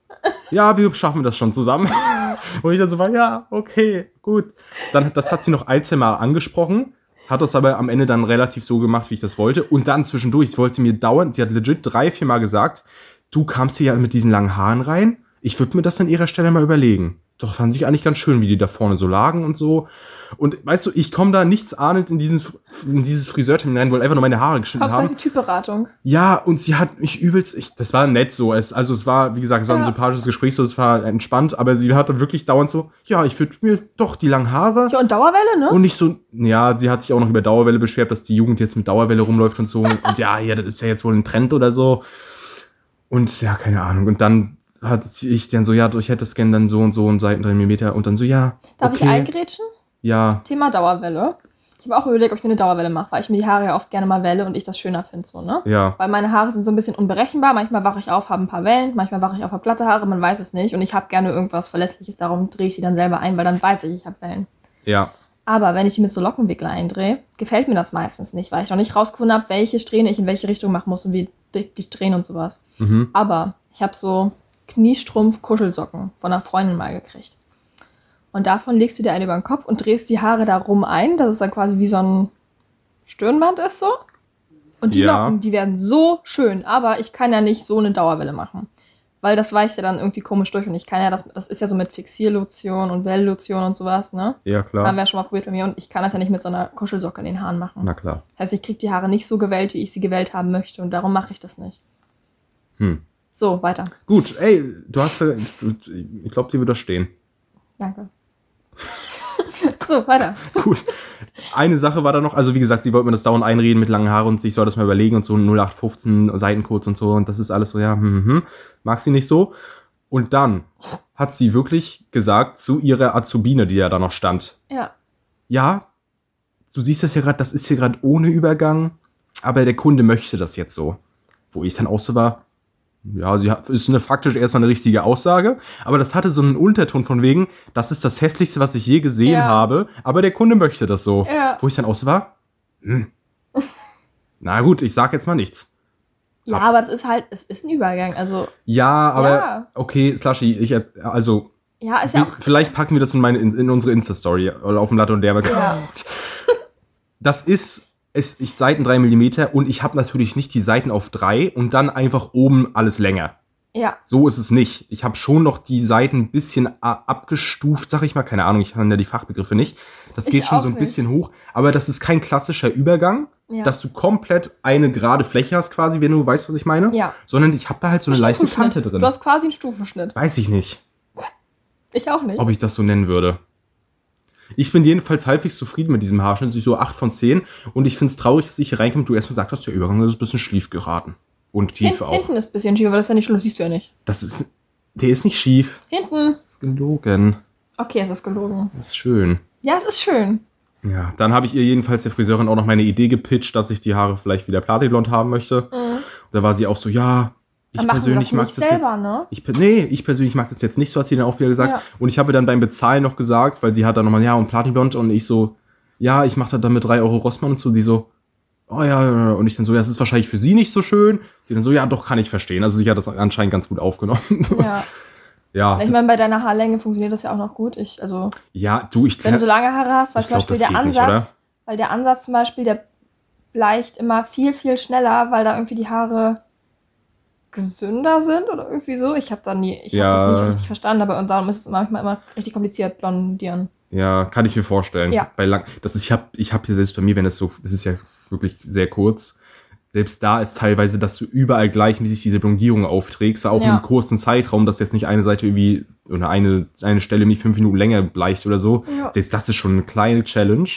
[SPEAKER 2] Ja, wir schaffen das schon zusammen. Und ich dann so war, ja, okay, gut. Dann, das hat sie noch ein, zwei Mal angesprochen, hat das aber am Ende dann relativ so gemacht, wie ich das wollte. Und dann zwischendurch, wollte sie mir dauernd, sie hat legit drei, vier Mal gesagt, du kamst hier ja mit diesen langen Haaren rein. Ich würde mir das an ihrer Stelle mal überlegen. Doch fand ich eigentlich ganz schön, wie die da vorne so lagen und so. Und weißt du, ich komme da nichts ahnend in, diesen, in dieses Friseurtermin rein, wollte einfach nur meine Haare geschnitten
[SPEAKER 1] Kommst
[SPEAKER 2] haben.
[SPEAKER 1] die Typberatung.
[SPEAKER 2] Ja, und sie hat mich übelst, ich, das war nett so, es, also es war, wie gesagt, es war ein
[SPEAKER 1] Ja.
[SPEAKER 2] sympathisches Gespräch, so, es war entspannt, aber sie hatte wirklich dauernd so, ja, ich würde mir doch die langen Haare
[SPEAKER 1] Ja, und Dauerwelle, ne?
[SPEAKER 2] und nicht so, ja, sie hat sich auch noch über Dauerwelle beschwert, dass die Jugend jetzt mit Dauerwelle rumläuft und so und ja, ja, das ist ja jetzt wohl ein Trend oder so und ja, keine Ahnung und dann hat ich dann so, ja, ich hätte es gerne dann so und so und Seiten 3 mm und dann so, ja,
[SPEAKER 1] Darf ich
[SPEAKER 2] okay,
[SPEAKER 1] eingrätschen?
[SPEAKER 2] ja,
[SPEAKER 1] Thema Dauerwelle. Ich habe auch überlegt, ob ich mir eine Dauerwelle mache, weil ich mir die Haare ja oft gerne mal welle und ich das schöner finde, so, ne?
[SPEAKER 2] ja,
[SPEAKER 1] Weil meine Haare sind so ein bisschen unberechenbar. Manchmal wache ich auf, habe ein paar Wellen, manchmal wache ich auf, habe glatte Haare, man weiß es nicht. Und ich habe gerne irgendwas Verlässliches, darum drehe ich die dann selber ein, weil dann weiß ich, ich habe Wellen.
[SPEAKER 2] ja,
[SPEAKER 1] Aber wenn ich die mit so Lockenwickler eindrehe, gefällt mir das meistens nicht, weil ich noch nicht rausgefunden habe, welche Strähne ich in welche Richtung machen muss und wie dick die Strähnen und sowas.
[SPEAKER 2] mhm,
[SPEAKER 1] Aber ich habe so Kniestrumpf-Kuschelsocken von einer Freundin mal gekriegt. Und davon legst du dir eine über den Kopf und drehst die Haare da rum ein, dass es dann quasi wie so ein Stirnband ist so. Und die
[SPEAKER 2] Ja.
[SPEAKER 1] Locken, die werden so schön, aber ich kann ja nicht so eine Dauerwelle machen. Weil das weicht ja dann irgendwie komisch durch und ich kann ja das, das ist ja so mit Fixierlotion und Welllotion und sowas, ne?
[SPEAKER 2] ja,
[SPEAKER 1] Haben
[SPEAKER 2] klar,
[SPEAKER 1] wir ja schon mal probiert bei mir und ich kann das ja nicht mit so einer Kuschelsocke in den Haaren machen.
[SPEAKER 2] na klar,
[SPEAKER 1] Das heißt, ich kriege die Haare nicht so gewellt, wie ich sie gewellt haben möchte und darum mache ich das nicht.
[SPEAKER 2] hm.
[SPEAKER 1] So, weiter.
[SPEAKER 2] Gut, ey, du hast, ja- ich glaube, dir wird das stehen.
[SPEAKER 1] Danke. so, weiter.
[SPEAKER 2] Gut. Eine Sache war da noch, also wie gesagt, sie wollte mir das dauernd einreden mit langen Haaren und ich soll das mal überlegen und so 0815 Seitencodes und so und das ist alles so, ja, hm, hm, hm. mag sie nicht so. Und dann hat sie wirklich gesagt zu ihrer Azubine, die ja da noch stand,
[SPEAKER 1] Ja.
[SPEAKER 2] ja, du siehst das ja gerade, das ist hier gerade ohne Übergang, aber der Kunde möchte das jetzt so. Wo ich dann auch so war, ja, sie hat, ist eine faktisch erstmal eine richtige Aussage, aber das hatte so einen Unterton von wegen, das ist das hässlichste, was ich je gesehen
[SPEAKER 1] Ja.
[SPEAKER 2] habe, aber der Kunde möchte das so.
[SPEAKER 1] Ja.
[SPEAKER 2] Wo ich dann auch so war, hm. na gut, ich sag jetzt mal nichts.
[SPEAKER 1] Ja,
[SPEAKER 2] ab.
[SPEAKER 1] aber das ist halt, es ist ein Übergang. Also,
[SPEAKER 2] Ja, aber
[SPEAKER 1] Ja.
[SPEAKER 2] okay, Slushy, ich also
[SPEAKER 1] ja, ist ja auch.
[SPEAKER 2] vielleicht packen wir das in meine in, in unsere Insta Story oder auf dem Latte und der
[SPEAKER 1] Ja.
[SPEAKER 2] Das ist es ich Seiten 3 mm und ich habe natürlich nicht die Seiten auf 3 und dann einfach oben alles länger.
[SPEAKER 1] Ja,
[SPEAKER 2] So ist es nicht. Ich habe schon noch die Seiten ein bisschen abgestuft, sag ich mal, keine Ahnung, ich kann ja die Fachbegriffe nicht. Das
[SPEAKER 1] Ich
[SPEAKER 2] geht schon
[SPEAKER 1] auch
[SPEAKER 2] so ein
[SPEAKER 1] nicht.
[SPEAKER 2] bisschen hoch, aber das ist kein klassischer Übergang,
[SPEAKER 1] Ja.
[SPEAKER 2] dass du komplett eine gerade Fläche hast quasi, wenn du weißt, was ich meine,
[SPEAKER 1] Ja.
[SPEAKER 2] sondern ich habe da halt so eine leichte. Kante drin.
[SPEAKER 1] Du hast quasi einen Stufenschnitt.
[SPEAKER 2] Weiß ich nicht.
[SPEAKER 1] Ich auch nicht.
[SPEAKER 2] ob ich das so nennen würde. Ich bin jedenfalls halbwegs zufrieden mit diesem Haarschnitt, so 8 von 10. Und ich finde es traurig, dass ich hier reinkomme und du erstmal sagst, der Übergang ist ein bisschen schief geraten. Und
[SPEAKER 1] Hin,
[SPEAKER 2] tief auch.
[SPEAKER 1] hinten ist ein bisschen schief, aber das ist ja nicht schlimm, das siehst du ja nicht.
[SPEAKER 2] Das ist. Der ist nicht schief.
[SPEAKER 1] Hinten.
[SPEAKER 2] Das ist gelogen.
[SPEAKER 1] Okay, es ist gelogen.
[SPEAKER 2] Das ist schön.
[SPEAKER 1] Ja, es ist schön.
[SPEAKER 2] Ja, dann habe ich ihr jedenfalls der Friseurin auch noch meine Idee gepitcht, dass ich die Haare vielleicht wieder platinblond haben möchte. Da war sie auch so, ja, ich persönlich mag das
[SPEAKER 1] selber,
[SPEAKER 2] jetzt.
[SPEAKER 1] ne?
[SPEAKER 2] Ich, nee, ich persönlich mag das jetzt nicht, so hat sie dann auch wieder gesagt.
[SPEAKER 1] Ja.
[SPEAKER 2] Und ich habe dann beim Bezahlen noch gesagt, weil sie hat dann nochmal, ja, und Platinblond und ich so, ja, ich mache das dann mit 3 Euro Rossmann und so, die so, oh ja, und ich dann so, ja, das ist wahrscheinlich für sie nicht so schön. Sie dann so, ja, doch, kann ich verstehen. Also sie hat das anscheinend ganz gut aufgenommen.
[SPEAKER 1] Ja.
[SPEAKER 2] ja,
[SPEAKER 1] Ich meine, bei deiner Haarlänge funktioniert das ja auch noch gut. Ich, also,
[SPEAKER 2] ja, du, ich
[SPEAKER 1] wenn du so lange Haare hast, weil zum Beispiel der
[SPEAKER 2] geht nicht,
[SPEAKER 1] Ansatz, weil der Ansatz zum Beispiel, der bleicht immer viel, viel schneller, weil da irgendwie die Haare gesünder sind oder irgendwie so. Ich habe da nie, ich
[SPEAKER 2] Ja.
[SPEAKER 1] habe das nicht richtig verstanden, aber und darum ist es manchmal immer richtig kompliziert, blondieren.
[SPEAKER 2] Ja, kann ich mir vorstellen.
[SPEAKER 1] Ja.
[SPEAKER 2] Bei lang, das ist, ich habe ich hab hier selbst bei mir, wenn das so, das ist ja wirklich sehr kurz. Selbst da ist teilweise, dass du überall gleichmäßig diese Blondierung aufträgst, auch
[SPEAKER 1] Ja.
[SPEAKER 2] im kurzen Zeitraum, dass jetzt nicht eine Seite irgendwie oder eine, eine Stelle nicht fünf Minuten länger bleicht oder so.
[SPEAKER 1] Ja.
[SPEAKER 2] Selbst das ist schon eine kleine Challenge.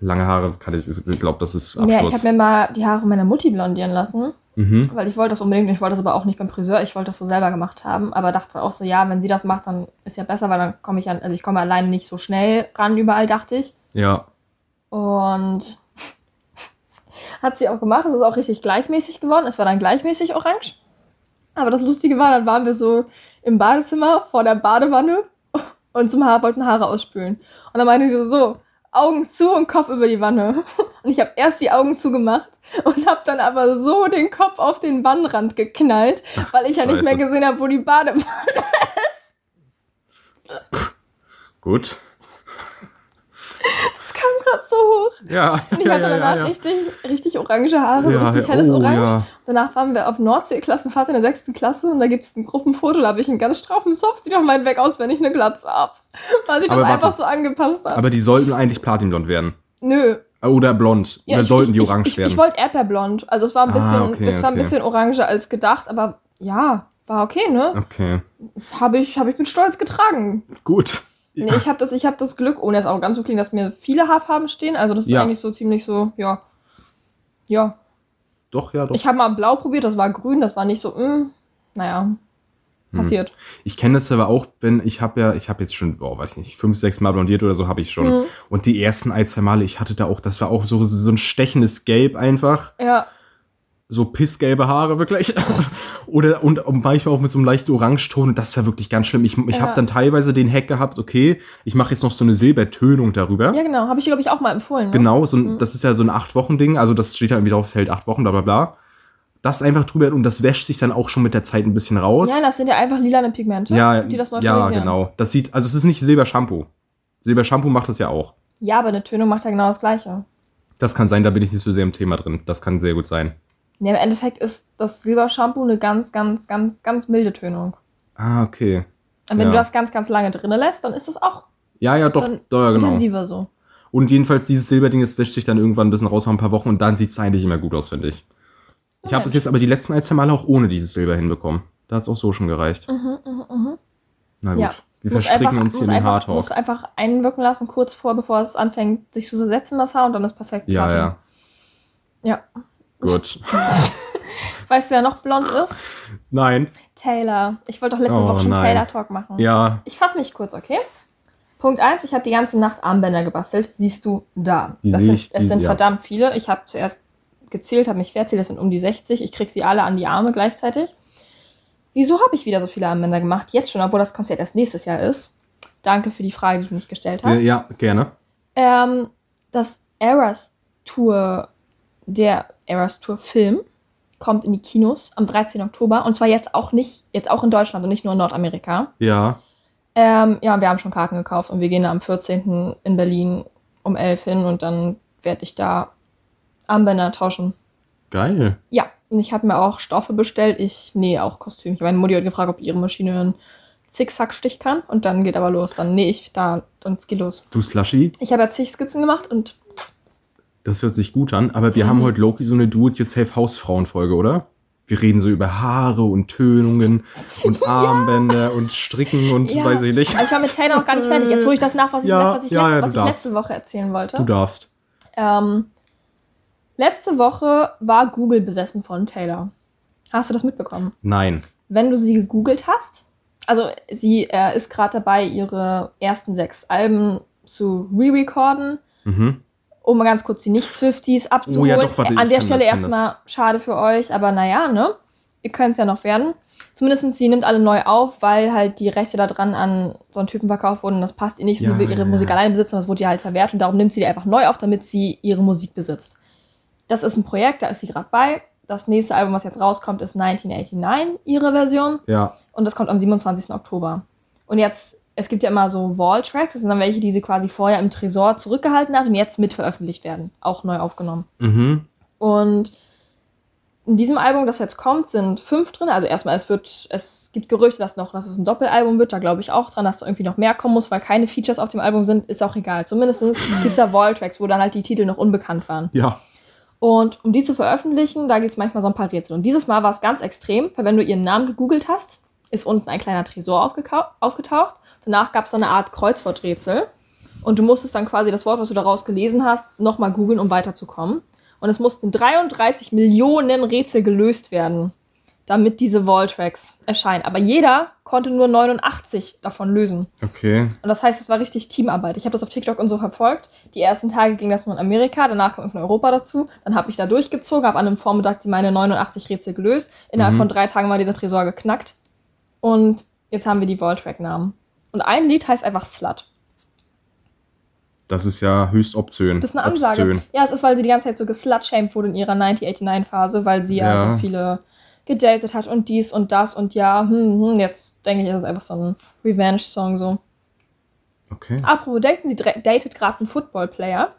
[SPEAKER 2] Lange Haare kann ich, ich glaube, das ist
[SPEAKER 1] Ja, ich
[SPEAKER 2] Absturz.
[SPEAKER 1] habe mir mal die Haare meiner Mutti blondieren lassen,
[SPEAKER 2] mhm.
[SPEAKER 1] weil ich wollte das unbedingt, ich wollte das aber auch nicht beim Friseur, ich wollte das so selber gemacht haben, aber dachte auch so, ja, wenn sie das macht, dann ist ja besser, weil dann komme ich an, also ich komme alleine nicht so schnell ran überall, dachte ich.
[SPEAKER 2] Ja.
[SPEAKER 1] Und hat sie auch gemacht. Es ist auch richtig gleichmäßig geworden. Es war dann gleichmäßig orange. Aber das Lustige war, dann waren wir so im Badezimmer vor der Badewanne und zum Haar wollten Haare ausspülen. Und dann meinte sie so, so, Augen zu und Kopf über die Wanne. Und ich habe erst die Augen zugemacht und habe dann aber so den Kopf auf den Wannenrand geknallt, weil ich ja nicht mehr gesehen habe, wo die Badewanne
[SPEAKER 2] Gut.
[SPEAKER 1] Das kam gerade so hoch.
[SPEAKER 2] Ja.
[SPEAKER 1] Und ich
[SPEAKER 2] ja,
[SPEAKER 1] hatte
[SPEAKER 2] ja,
[SPEAKER 1] danach
[SPEAKER 2] ja, ja.
[SPEAKER 1] richtig, richtig orange Haare,
[SPEAKER 2] Ja,
[SPEAKER 1] richtig
[SPEAKER 2] ja,
[SPEAKER 1] helles
[SPEAKER 2] oh,
[SPEAKER 1] Orange.
[SPEAKER 2] ja.
[SPEAKER 1] Danach waren wir auf Nordsee-Klassenfahrt in der sechsten Klasse und da gibt es ein Gruppenfoto, da habe ich einen ganz straffen Soft, sieht auf meinen Weg aus, wenn ich eine Glatze ab. Weil sich das
[SPEAKER 2] warte.
[SPEAKER 1] einfach so angepasst hat.
[SPEAKER 2] Aber die sollten eigentlich platinblond werden.
[SPEAKER 1] Nö.
[SPEAKER 2] Oder blond.
[SPEAKER 1] Ja,
[SPEAKER 2] Oder
[SPEAKER 1] ich-
[SPEAKER 2] sollten
[SPEAKER 1] ich,
[SPEAKER 2] die orange
[SPEAKER 1] ich, ich,
[SPEAKER 2] werden.
[SPEAKER 1] Ich wollte Erdbeerblond. Also es war ein
[SPEAKER 2] Ah,
[SPEAKER 1] bisschen,
[SPEAKER 2] okay,
[SPEAKER 1] es war ein
[SPEAKER 2] okay.
[SPEAKER 1] bisschen oranger als gedacht, aber ja, war okay, ne?
[SPEAKER 2] okay.
[SPEAKER 1] Habe ich, hab ich mit Stolz getragen.
[SPEAKER 2] Gut.
[SPEAKER 1] Nee, ich habe das, ich hab das Glück, ohne es auch ganz so klingen, dass mir viele Haarfarben stehen. Also das ist
[SPEAKER 2] Ja.
[SPEAKER 1] eigentlich so ziemlich so, ja. Ja,
[SPEAKER 2] Doch, ja, doch.
[SPEAKER 1] Ich habe mal blau probiert, das war grün, das war nicht so, mm, naja, passiert.
[SPEAKER 2] Ich kenne das aber auch, wenn ich habe ja, ich habe jetzt schon, oh, weiß nicht, fünf, sechs Mal blondiert oder so habe ich schon.
[SPEAKER 1] Mhm.
[SPEAKER 2] Und die ersten ein, zwei Male, ich hatte da auch, das war auch so, so ein stechendes Gelb einfach.
[SPEAKER 1] Ja,
[SPEAKER 2] So pissgelbe Haare wirklich. oder und, und manchmal auch mit so einem leichten Orangeton. Das war wirklich ganz schlimm. Ich, ich
[SPEAKER 1] Ja.
[SPEAKER 2] habe dann teilweise den Hack gehabt, okay, ich mache jetzt noch so eine Silbertönung darüber.
[SPEAKER 1] ja genau, habe ich glaube ich, auch mal empfohlen. Ne?
[SPEAKER 2] Genau, so ein, das ist ja so ein acht Wochen Ding, also das steht da irgendwie drauf, es hält acht Wochen, bla bla bla. Das einfach drüber und das wäscht sich dann auch schon mit der Zeit ein bisschen raus.
[SPEAKER 1] Ja, das sind ja einfach lilane Pigmente,
[SPEAKER 2] ja,
[SPEAKER 1] die das
[SPEAKER 2] ja,
[SPEAKER 1] neutralisieren.
[SPEAKER 2] genau. Das sieht, also es ist nicht Silbershampoo. Silbershampoo macht das ja auch.
[SPEAKER 1] Ja, aber eine Tönung macht ja genau das Gleiche.
[SPEAKER 2] Das kann sein, da bin ich nicht so sehr im Thema drin. Das kann sehr gut sein.
[SPEAKER 1] Ja, im Endeffekt ist das Silbershampoo eine ganz, ganz, ganz, ganz milde Tönung.
[SPEAKER 2] Ah, okay.
[SPEAKER 1] Und wenn
[SPEAKER 2] Ja.
[SPEAKER 1] du das ganz, ganz lange drinnen lässt, dann ist das auch
[SPEAKER 2] Ja, ja, doch,
[SPEAKER 1] Dann
[SPEAKER 2] ja, genau.
[SPEAKER 1] intensiver so.
[SPEAKER 2] Und jedenfalls dieses Silberding, das wäscht sich dann irgendwann ein bisschen raus nach ein paar Wochen und dann sieht es eigentlich immer gut aus, finde ich. Ich habe es jetzt aber die letzten ein, zwei Male auch ohne dieses Silber hinbekommen. Da hat es auch so schon gereicht.
[SPEAKER 1] Mhm, mhm, mhm.
[SPEAKER 2] Na gut,
[SPEAKER 1] Ja.
[SPEAKER 2] wir
[SPEAKER 1] Muss
[SPEAKER 2] verstricken
[SPEAKER 1] einfach-
[SPEAKER 2] uns hier in den
[SPEAKER 1] Musst
[SPEAKER 2] Haartalk.
[SPEAKER 1] du einfach einwirken lassen, kurz vor, bevor es anfängt, sich zu setzen, das Haar, und dann ist perfekt.
[SPEAKER 2] Ja,
[SPEAKER 1] Platin.
[SPEAKER 2] ja,
[SPEAKER 1] Ja.
[SPEAKER 2] Gut.
[SPEAKER 1] Weißt du, wer noch blond ist?
[SPEAKER 2] Nein.
[SPEAKER 1] Taylor. Ich wollte doch letzte
[SPEAKER 2] Oh,
[SPEAKER 1] Woche schon. Taylor-Talk machen.
[SPEAKER 2] Ja,
[SPEAKER 1] Ich fasse mich kurz, okay? Punkt 1, ich habe die ganze Nacht Armbänder gebastelt. Siehst du da.
[SPEAKER 2] Die
[SPEAKER 1] Das sind,
[SPEAKER 2] ich,
[SPEAKER 1] es
[SPEAKER 2] die-
[SPEAKER 1] sind
[SPEAKER 2] ja.
[SPEAKER 1] verdammt viele. Ich habe zuerst gezählt, habe mich verzählt, das sind um die 60. Ich krieg sie alle an die Arme gleichzeitig. Wieso habe ich wieder so viele Armbänder gemacht? Jetzt schon, obwohl das Konzert erst nächstes Jahr ist. Danke für die Frage, die du mich gestellt hast.
[SPEAKER 2] ja, gerne.
[SPEAKER 1] Ähm, das Eras Tour, der Eras Tour Film, kommt in die Kinos am 13. Oktober. Und zwar jetzt auch nicht, jetzt auch in Deutschland und nicht nur in Nordamerika.
[SPEAKER 2] Ja.
[SPEAKER 1] Ähm, ja, wir haben schon Karten gekauft und wir gehen am 14. in Berlin um 11 hin und dann werde ich da Armbänder tauschen.
[SPEAKER 2] Geil.
[SPEAKER 1] Ja, und ich habe mir auch Stoffe bestellt. Ich nähe auch Kostüm. Ich habe meine Mutti heute gefragt, ob ihre Maschine einen Zickzack-Stich kann. Und dann geht aber los. Dann nähe ich da, dann geht los.
[SPEAKER 2] Du Slushy,
[SPEAKER 1] Ich habe ja zig Skizzen gemacht und
[SPEAKER 2] das hört sich gut an, aber wir
[SPEAKER 1] Mhm.
[SPEAKER 2] haben heute Loki so eine Do-it-yourself-Hausfrauenfolge, oder? Wir reden so über Haare und Tönungen und Armbänder und Stricken und
[SPEAKER 1] ja,
[SPEAKER 2] weiß ich nicht.
[SPEAKER 1] aber ich war mit Taylor noch gar nicht fertig. Jetzt hole ich das nach, was ich,
[SPEAKER 2] Ja,
[SPEAKER 1] was ich,
[SPEAKER 2] ja,
[SPEAKER 1] letzt,
[SPEAKER 2] ja,
[SPEAKER 1] was ich letzte Woche erzählen wollte.
[SPEAKER 2] Du darfst.
[SPEAKER 1] Ähm, letzte Woche war Google besessen von Taylor. Hast du das mitbekommen?
[SPEAKER 2] Nein.
[SPEAKER 1] Wenn du sie gegoogelt hast, also sie äh, ist gerade dabei, ihre ersten sechs Alben zu re-recorden,
[SPEAKER 2] Mhm.
[SPEAKER 1] Um mal ganz kurz die Nicht-Swifties abzuholen.
[SPEAKER 2] Oh ja, doch, warte,
[SPEAKER 1] An der Stelle
[SPEAKER 2] das,
[SPEAKER 1] erstmal schade für euch, aber naja, ne? Ihr könnt es ja noch werden. Zumindest sie nimmt alle neu auf, weil halt die Rechte da dran an so einen Typen verkauft wurden und das passt ihr nicht.
[SPEAKER 2] Ja,
[SPEAKER 1] sie will ihre
[SPEAKER 2] ja,
[SPEAKER 1] Musik
[SPEAKER 2] ja.
[SPEAKER 1] alleine besitzen, das wurde ihr halt verwehrt und darum nimmt sie die einfach neu auf, damit sie ihre Musik besitzt. Das ist ein Projekt, da ist sie gerade bei. Das nächste Album, was jetzt rauskommt, ist 1989, ihre Version.
[SPEAKER 2] Ja.
[SPEAKER 1] Und das kommt am 27. Oktober. Und jetzt, es gibt ja immer so Wall-Tracks, das sind dann welche, die sie quasi vorher im Tresor zurückgehalten hat und jetzt mit veröffentlicht werden. Auch neu aufgenommen.
[SPEAKER 2] Mhm.
[SPEAKER 1] Und in diesem Album, das jetzt kommt, sind fünf drin. Also erstmal, es wird, es gibt Gerüchte, dass noch, dass es ein Doppelalbum wird. Da glaube ich auch dran, dass da irgendwie noch mehr kommen muss, weil keine Features auf dem Album sind. Ist auch egal. Zumindest gibt es da Wall-Tracks, wo dann halt die Titel noch unbekannt waren.
[SPEAKER 2] Ja.
[SPEAKER 1] Und um die zu veröffentlichen, da gibt es manchmal so ein paar Rätsel. Und dieses Mal war es ganz extrem, weil wenn du ihren Namen gegoogelt hast, ist unten ein kleiner Tresor aufgetaucht. Danach gab es so eine Art Kreuzworträtsel. Und du musstest dann quasi das Wort, was du daraus gelesen hast, nochmal googeln, um weiterzukommen. Und es mussten 33 Millionen Rätsel gelöst werden, damit diese Walltracks erscheinen. Aber jeder konnte nur 89 davon lösen.
[SPEAKER 2] Okay.
[SPEAKER 1] Und das heißt, es war richtig Teamarbeit. Ich habe das auf TikTok und so verfolgt. Die ersten Tage ging das nur in Amerika, danach kam von Europa dazu. Dann habe ich da durchgezogen, habe an einem Vormittag die meine 89 Rätsel gelöst. Innerhalb
[SPEAKER 2] Mhm.
[SPEAKER 1] von drei Tagen war dieser Tresor geknackt. Und jetzt haben wir die Walltrack-Namen. Und ein Lied heißt einfach Slut.
[SPEAKER 2] Das ist ja höchst obszön.
[SPEAKER 1] Das ist eine Ansage.
[SPEAKER 2] Obszön.
[SPEAKER 1] Ja, es ist, weil sie die ganze Zeit so geslutshamed wurde in ihrer 1989-Phase, weil sie ja.
[SPEAKER 2] Ja.
[SPEAKER 1] so viele gedatet hat und dies und das und ja, hm, hm, jetzt denke ich, ist es einfach so ein Revenge-Song so.
[SPEAKER 2] Okay.
[SPEAKER 1] Apropos daten, sie datet gerade einen Football-Player,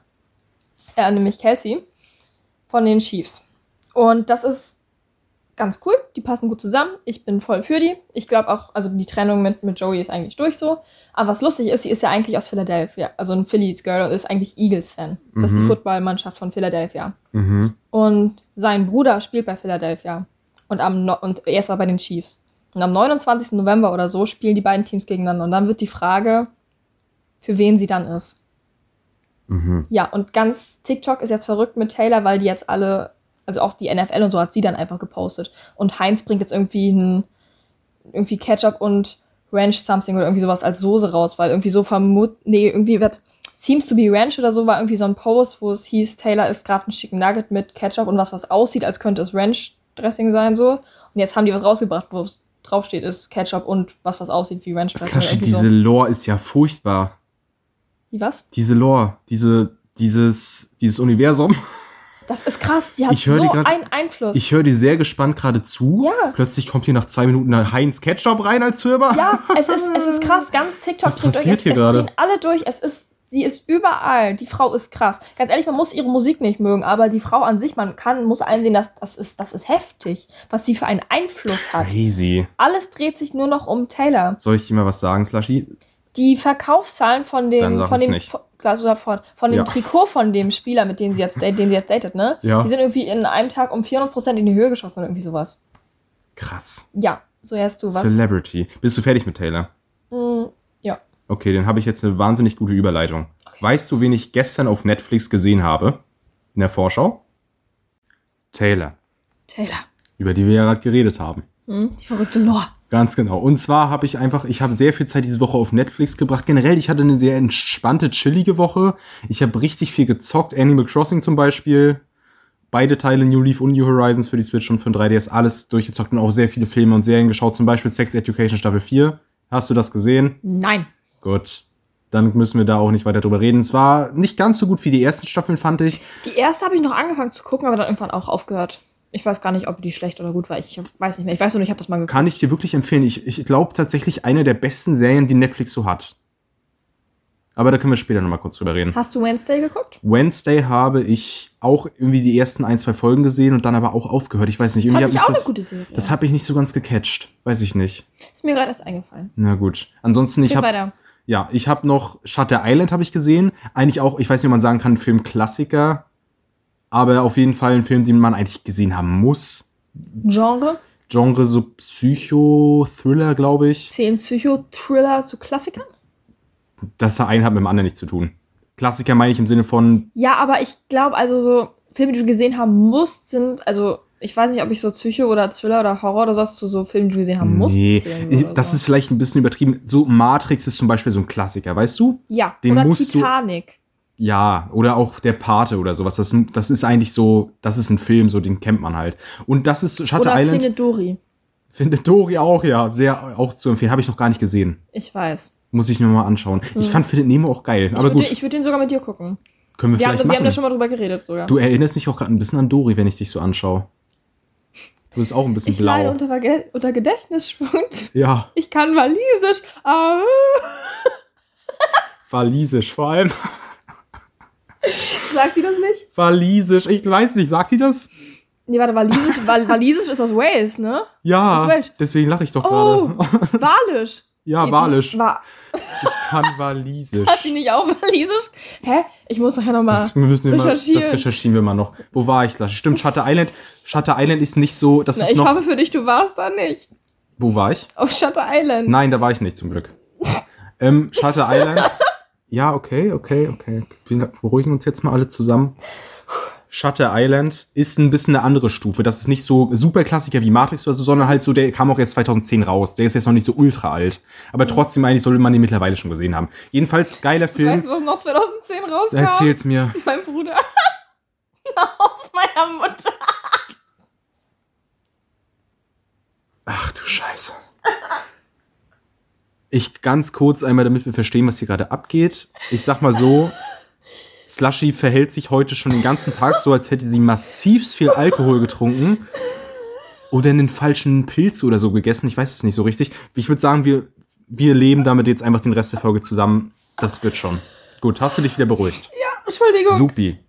[SPEAKER 1] äh, nämlich Kelsey von den Chiefs. Und das ist ganz cool, die passen gut zusammen. Ich bin voll für die. Ich glaube auch, also die Trennung mit, mit Joey ist eigentlich durch so. Aber was lustig ist, sie ist ja eigentlich aus Philadelphia, also ein Phillies Girl und ist eigentlich Eagles-Fan. Das ist die
[SPEAKER 2] Mhm.
[SPEAKER 1] Footballmannschaft von Philadelphia.
[SPEAKER 2] Mhm.
[SPEAKER 1] Und sein Bruder spielt bei Philadelphia. Und, am no und er ist aber bei den Chiefs. Und am 29. November oder so spielen die beiden Teams gegeneinander. Und dann wird die Frage, für wen sie dann ist.
[SPEAKER 2] Mhm.
[SPEAKER 1] Ja, und ganz TikTok ist jetzt verrückt mit Taylor, weil die jetzt alle, also auch die NFL und so hat sie dann einfach gepostet. Und Heinz bringt jetzt irgendwie ein, irgendwie Ketchup und Ranch Something oder irgendwie sowas als Soße raus, weil irgendwie so vermut, nee, irgendwie wird Seems to be Ranch oder so war irgendwie so ein Post, wo es hieß, Taylor isst gerade ein Chicken Nugget mit Ketchup und was, was aussieht, als könnte es Ranch Dressing sein, so. Und jetzt haben die was rausgebracht, wo es draufsteht, ist Ketchup und was, was aussieht wie Ranch Dressing. Irgendwie
[SPEAKER 2] diese
[SPEAKER 1] so.
[SPEAKER 2] Lore ist ja furchtbar.
[SPEAKER 1] Wie was?
[SPEAKER 2] Diese Lore, diese, dieses, dieses Universum.
[SPEAKER 1] Das ist krass, die hat
[SPEAKER 2] Ich
[SPEAKER 1] so
[SPEAKER 2] die grad-
[SPEAKER 1] einen Einfluss.
[SPEAKER 2] Ich höre dir sehr gespannt gerade zu.
[SPEAKER 1] Ja.
[SPEAKER 2] Plötzlich kommt hier nach zwei Minuten ein Heinz Ketchup rein als Hörer.
[SPEAKER 1] Ja, es ist, es ist krass. Ganz TikTok
[SPEAKER 2] Was
[SPEAKER 1] dreht durch.
[SPEAKER 2] passiert
[SPEAKER 1] Es,
[SPEAKER 2] hier
[SPEAKER 1] es
[SPEAKER 2] gerade?
[SPEAKER 1] alle durch. Es ist, sie ist überall. Die Frau ist krass. Ganz ehrlich, man muss ihre Musik nicht mögen, aber die Frau an sich, man kann, muss einsehen, dass das ist, das ist heftig, was sie für einen Einfluss hat.
[SPEAKER 2] Crazy.
[SPEAKER 1] Alles dreht sich nur noch um Taylor.
[SPEAKER 2] Soll ich dir mal was sagen, Slushy?
[SPEAKER 1] Die Verkaufszahlen von dem, von dem,
[SPEAKER 2] nicht.
[SPEAKER 1] von, klar, sofort, von dem
[SPEAKER 2] Ja.
[SPEAKER 1] Trikot von dem Spieler, mit dem sie jetzt, den sie jetzt datet, ne?
[SPEAKER 2] Ja.
[SPEAKER 1] Die sind irgendwie in einem Tag um 400% in die Höhe geschossen oder irgendwie sowas.
[SPEAKER 2] Krass.
[SPEAKER 1] Ja, so erst du was.
[SPEAKER 2] Celebrity. Bist du fertig mit Taylor?
[SPEAKER 1] Mm, ja.
[SPEAKER 2] Okay, dann habe ich jetzt eine wahnsinnig gute Überleitung. Weißt du, wen ich gestern auf Netflix gesehen habe? In der Vorschau? Taylor.
[SPEAKER 1] Taylor.
[SPEAKER 2] Über die wir ja gerade geredet haben.
[SPEAKER 1] Hm, die verrückte Lore.
[SPEAKER 2] Ganz genau. Und zwar habe ich einfach, ich habe sehr viel Zeit diese Woche auf Netflix gebracht. Generell, ich hatte eine sehr entspannte, chillige Woche. Ich habe richtig viel gezockt. Animal Crossing zum Beispiel. Beide Teile, New Leaf und New Horizons für die Switch und für den 3DS, alles durchgezockt und auch sehr viele Filme und Serien geschaut. Zum Beispiel Sex Education Staffel 4. Hast du das gesehen?
[SPEAKER 1] Nein.
[SPEAKER 2] Gut. Dann müssen wir da auch nicht weiter drüber reden. Es war nicht ganz so gut wie die ersten Staffeln, fand ich.
[SPEAKER 1] Die erste habe ich noch angefangen zu gucken, aber dann irgendwann auch aufgehört. Ich weiß gar nicht, ob die schlecht oder gut war. Ich weiß nicht mehr. Ich weiß nur nicht, ich habe das mal geguckt.
[SPEAKER 2] Kann ich dir wirklich empfehlen. Ich, ich glaube tatsächlich eine der besten Serien, die Netflix so hat. Aber da können wir später nochmal kurz drüber reden.
[SPEAKER 1] Hast du Wednesday geguckt?
[SPEAKER 2] Wednesday habe ich auch irgendwie die ersten ein, zwei Folgen gesehen und dann aber auch aufgehört. Ich weiß nicht, irgendwie
[SPEAKER 1] Fand ich auch
[SPEAKER 2] das,
[SPEAKER 1] eine gute Serie.
[SPEAKER 2] das habe ich nicht so ganz gecatcht. Weiß ich nicht.
[SPEAKER 1] Ist mir gerade erst eingefallen.
[SPEAKER 2] Na gut. Ansonsten, ich habe ja, ich habe noch Shutter Island habe ich gesehen. Eigentlich auch, ich weiß nicht, ob man sagen kann, Film-Klassiker. Aber auf jeden Fall ein Film, den man eigentlich gesehen haben muss.
[SPEAKER 1] Genre?
[SPEAKER 2] Genre so Psycho-Thriller, glaube ich.
[SPEAKER 1] Zehn Psychothriller zu Klassikern?
[SPEAKER 2] Das eine hat mit dem anderen nichts zu tun. Klassiker meine ich im Sinne von,
[SPEAKER 1] Ja, aber ich glaube, also so Filme, die du gesehen haben musst, sind, also ich weiß nicht, ob ich so Psycho oder Thriller oder Horror oder sowas zu so Filmen, die du gesehen haben musst,
[SPEAKER 2] nee, das
[SPEAKER 1] so.
[SPEAKER 2] ist vielleicht ein bisschen übertrieben. So Matrix ist zum Beispiel so ein Klassiker, weißt du?
[SPEAKER 1] ja,
[SPEAKER 2] den
[SPEAKER 1] oder
[SPEAKER 2] musst du-
[SPEAKER 1] Titanic.
[SPEAKER 2] Ja, oder auch der Pate oder sowas. Das, das ist eigentlich so, das ist ein Film, so den kennt man halt. Und das ist Shutter
[SPEAKER 1] Oder
[SPEAKER 2] Island.
[SPEAKER 1] Findet Dory.
[SPEAKER 2] Findet Dory auch, ja, sehr auch zu empfehlen. Habe ich noch gar nicht gesehen.
[SPEAKER 1] Ich weiß.
[SPEAKER 2] Muss ich mir mal anschauen. Ich fand Findet Nemo auch geil.
[SPEAKER 1] Hm. Ich
[SPEAKER 2] aber
[SPEAKER 1] würde
[SPEAKER 2] gut,
[SPEAKER 1] ich würd den sogar mit dir gucken.
[SPEAKER 2] können wir,
[SPEAKER 1] Wir haben,
[SPEAKER 2] vielleicht
[SPEAKER 1] wir haben da
[SPEAKER 2] machen.
[SPEAKER 1] schon mal drüber geredet sogar.
[SPEAKER 2] du erinnerst mich auch gerade ein bisschen an Dory, wenn ich dich so anschaue. Du bist auch ein bisschen
[SPEAKER 1] ich
[SPEAKER 2] blau.
[SPEAKER 1] unter, Verge- unter Gedächtnisschwund.
[SPEAKER 2] Ja,
[SPEAKER 1] Ich kann Walisisch. Ah.
[SPEAKER 2] walisisch vor allem.
[SPEAKER 1] Sagt die das nicht?
[SPEAKER 2] Walisisch, ich weiß nicht, sagt die das?
[SPEAKER 1] Nee, warte, Walisisch, Wal Walisisch ist aus Wales, ne?
[SPEAKER 2] Ja,
[SPEAKER 1] Aus
[SPEAKER 2] deswegen lache ich doch
[SPEAKER 1] Oh,
[SPEAKER 2] gerade.
[SPEAKER 1] Walisch.
[SPEAKER 2] Ja,
[SPEAKER 1] Die-
[SPEAKER 2] Walisch.
[SPEAKER 1] Wa
[SPEAKER 2] Ich kann Walisisch.
[SPEAKER 1] hat die nicht auch Walisisch? Hä? Ich muss nachher nochmal
[SPEAKER 2] Das, wir müssen immer, das
[SPEAKER 1] recherchieren.
[SPEAKER 2] recherchieren wir mal noch. Wo war ich? Stimmt, Shutter Island. Shutter Island ist nicht so, das
[SPEAKER 1] Na,
[SPEAKER 2] ist
[SPEAKER 1] ich
[SPEAKER 2] noch.
[SPEAKER 1] hoffe für dich, du warst da nicht.
[SPEAKER 2] Wo war ich?
[SPEAKER 1] Auf Shutter Island.
[SPEAKER 2] Nein, da war ich nicht, zum Glück. ähm, Shutter Island. Ja, okay, okay, okay. Wir beruhigen uns jetzt mal alle zusammen. Shutter Island ist ein bisschen eine andere Stufe. Das ist nicht so super Klassiker wie Matrix oder so, sondern halt so, der kam auch erst 2010 raus. Der ist jetzt noch nicht so ultra alt. Aber trotzdem eigentlich sollte man den mittlerweile schon gesehen haben. Jedenfalls geiler Film.
[SPEAKER 1] Weißt du, was noch 2010 rauskam?
[SPEAKER 2] Erzähl's mir.
[SPEAKER 1] Mein Bruder. Aus meiner Mutter.
[SPEAKER 2] Ach du Scheiße. Ich ganz kurz einmal, damit wir verstehen, was hier gerade abgeht. Ich sag mal so, Slushy verhält sich heute schon den ganzen Tag so, als hätte sie massiv viel Alkohol getrunken oder einen falschen Pilz oder so gegessen. Ich weiß es nicht so richtig. Ich würde sagen, wir, wir leben damit jetzt einfach den Rest der Folge zusammen. Das wird schon. Gut, hast du dich wieder beruhigt?
[SPEAKER 1] Ja, Entschuldigung.
[SPEAKER 2] Supi.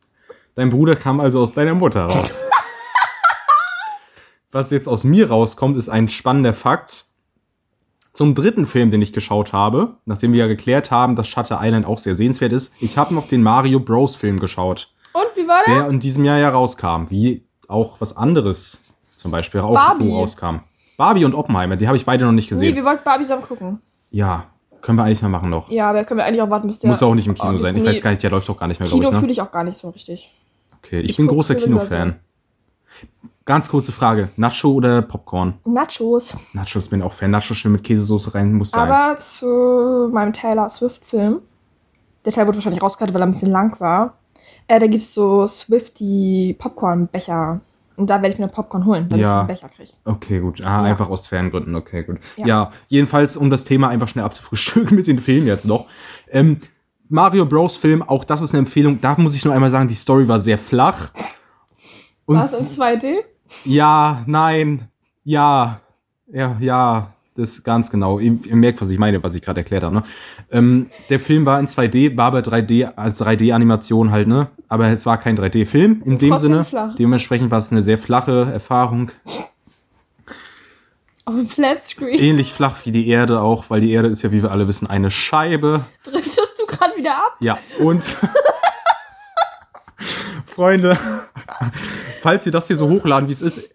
[SPEAKER 2] Dein Bruder kam also aus deiner Mutter raus. Was jetzt aus mir rauskommt, ist ein spannender Fakt. Zum dritten Film, den ich geschaut habe, nachdem wir ja geklärt haben, dass Shutter Island auch sehr sehenswert ist, ich habe noch den Mario Bros. Film geschaut,
[SPEAKER 1] Und wie war der?
[SPEAKER 2] der in diesem Jahr ja rauskam, wie auch was anderes zum Beispiel auch
[SPEAKER 1] Barbie.
[SPEAKER 2] rauskam. Barbie und Oppenheimer, die habe ich beide noch nicht
[SPEAKER 1] Nee,
[SPEAKER 2] gesehen.
[SPEAKER 1] wir wollten Barbie zusammen gucken.
[SPEAKER 2] ja, können wir eigentlich mal machen noch.
[SPEAKER 1] Ja, aber können wir eigentlich auch warten, bis der.
[SPEAKER 2] Muss auch nicht im Kino
[SPEAKER 1] Oh,
[SPEAKER 2] sein. Ich
[SPEAKER 1] nee.
[SPEAKER 2] weiß gar nicht, der läuft doch gar nicht mehr, glaube
[SPEAKER 1] Kino
[SPEAKER 2] ich. Ne?
[SPEAKER 1] fühle ich auch gar nicht so richtig.
[SPEAKER 2] Okay, ich,
[SPEAKER 1] Ich
[SPEAKER 2] bin
[SPEAKER 1] guck
[SPEAKER 2] großer Kinofan. Ganz kurze Frage. Nacho oder Popcorn?
[SPEAKER 1] Nachos.
[SPEAKER 2] Nachos bin auch Fan. Nachos schön mit Käsesoße rein muss sein.
[SPEAKER 1] Aber zu meinem Taylor Swift-Film. Der Teil wurde wahrscheinlich rausgekattet, weil er ein bisschen lang war. Äh, da gibt es so Swifty-Popcorn-Becher. Und da werde ich mir Popcorn holen, weil
[SPEAKER 2] Ja.
[SPEAKER 1] ich einen Becher kriege.
[SPEAKER 2] okay, gut. Ah,
[SPEAKER 1] Ja.
[SPEAKER 2] einfach aus Fangründen. Okay, gut. Ja.
[SPEAKER 1] Ja.
[SPEAKER 2] jedenfalls, um das Thema einfach schnell abzufrühstücken mit den Filmen jetzt noch. Ähm, Mario Bros. Film, auch das ist eine Empfehlung. Da muss ich nur einmal sagen, die Story war sehr flach. Und
[SPEAKER 1] War es in 2D?
[SPEAKER 2] Ja, nein, ja, ja, ja, das ist ganz genau. Ihr, ihr merkt, was ich meine, was ich gerade erklärt habe. Ne? Ähm, der Film war in 2D, war aber 3D, als 3D-Animation halt, ne? Aber es war kein 3D-Film in dem Sinne.
[SPEAKER 1] flach.
[SPEAKER 2] Dementsprechend war es eine sehr flache Erfahrung.
[SPEAKER 1] Auf dem Flatscreen.
[SPEAKER 2] Ähnlich flach wie die Erde auch, weil die Erde ist ja, wie wir alle wissen, eine Scheibe.
[SPEAKER 1] Driftest du gerade wieder ab?
[SPEAKER 2] Ja, und Freunde, falls wir das hier so hochladen, wie es ist,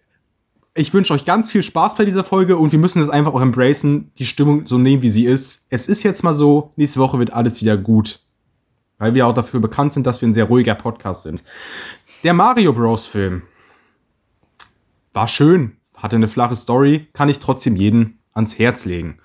[SPEAKER 2] ich wünsche euch ganz viel Spaß bei dieser Folge und wir müssen es einfach auch embracen, die Stimmung so nehmen, wie sie ist. Es ist jetzt mal so, nächste Woche wird alles wieder gut. Weil wir auch dafür bekannt sind, dass wir ein sehr ruhiger Podcast sind. Der Mario Bros. Film war schön, hatte eine flache Story, kann ich trotzdem jeden ans Herz legen.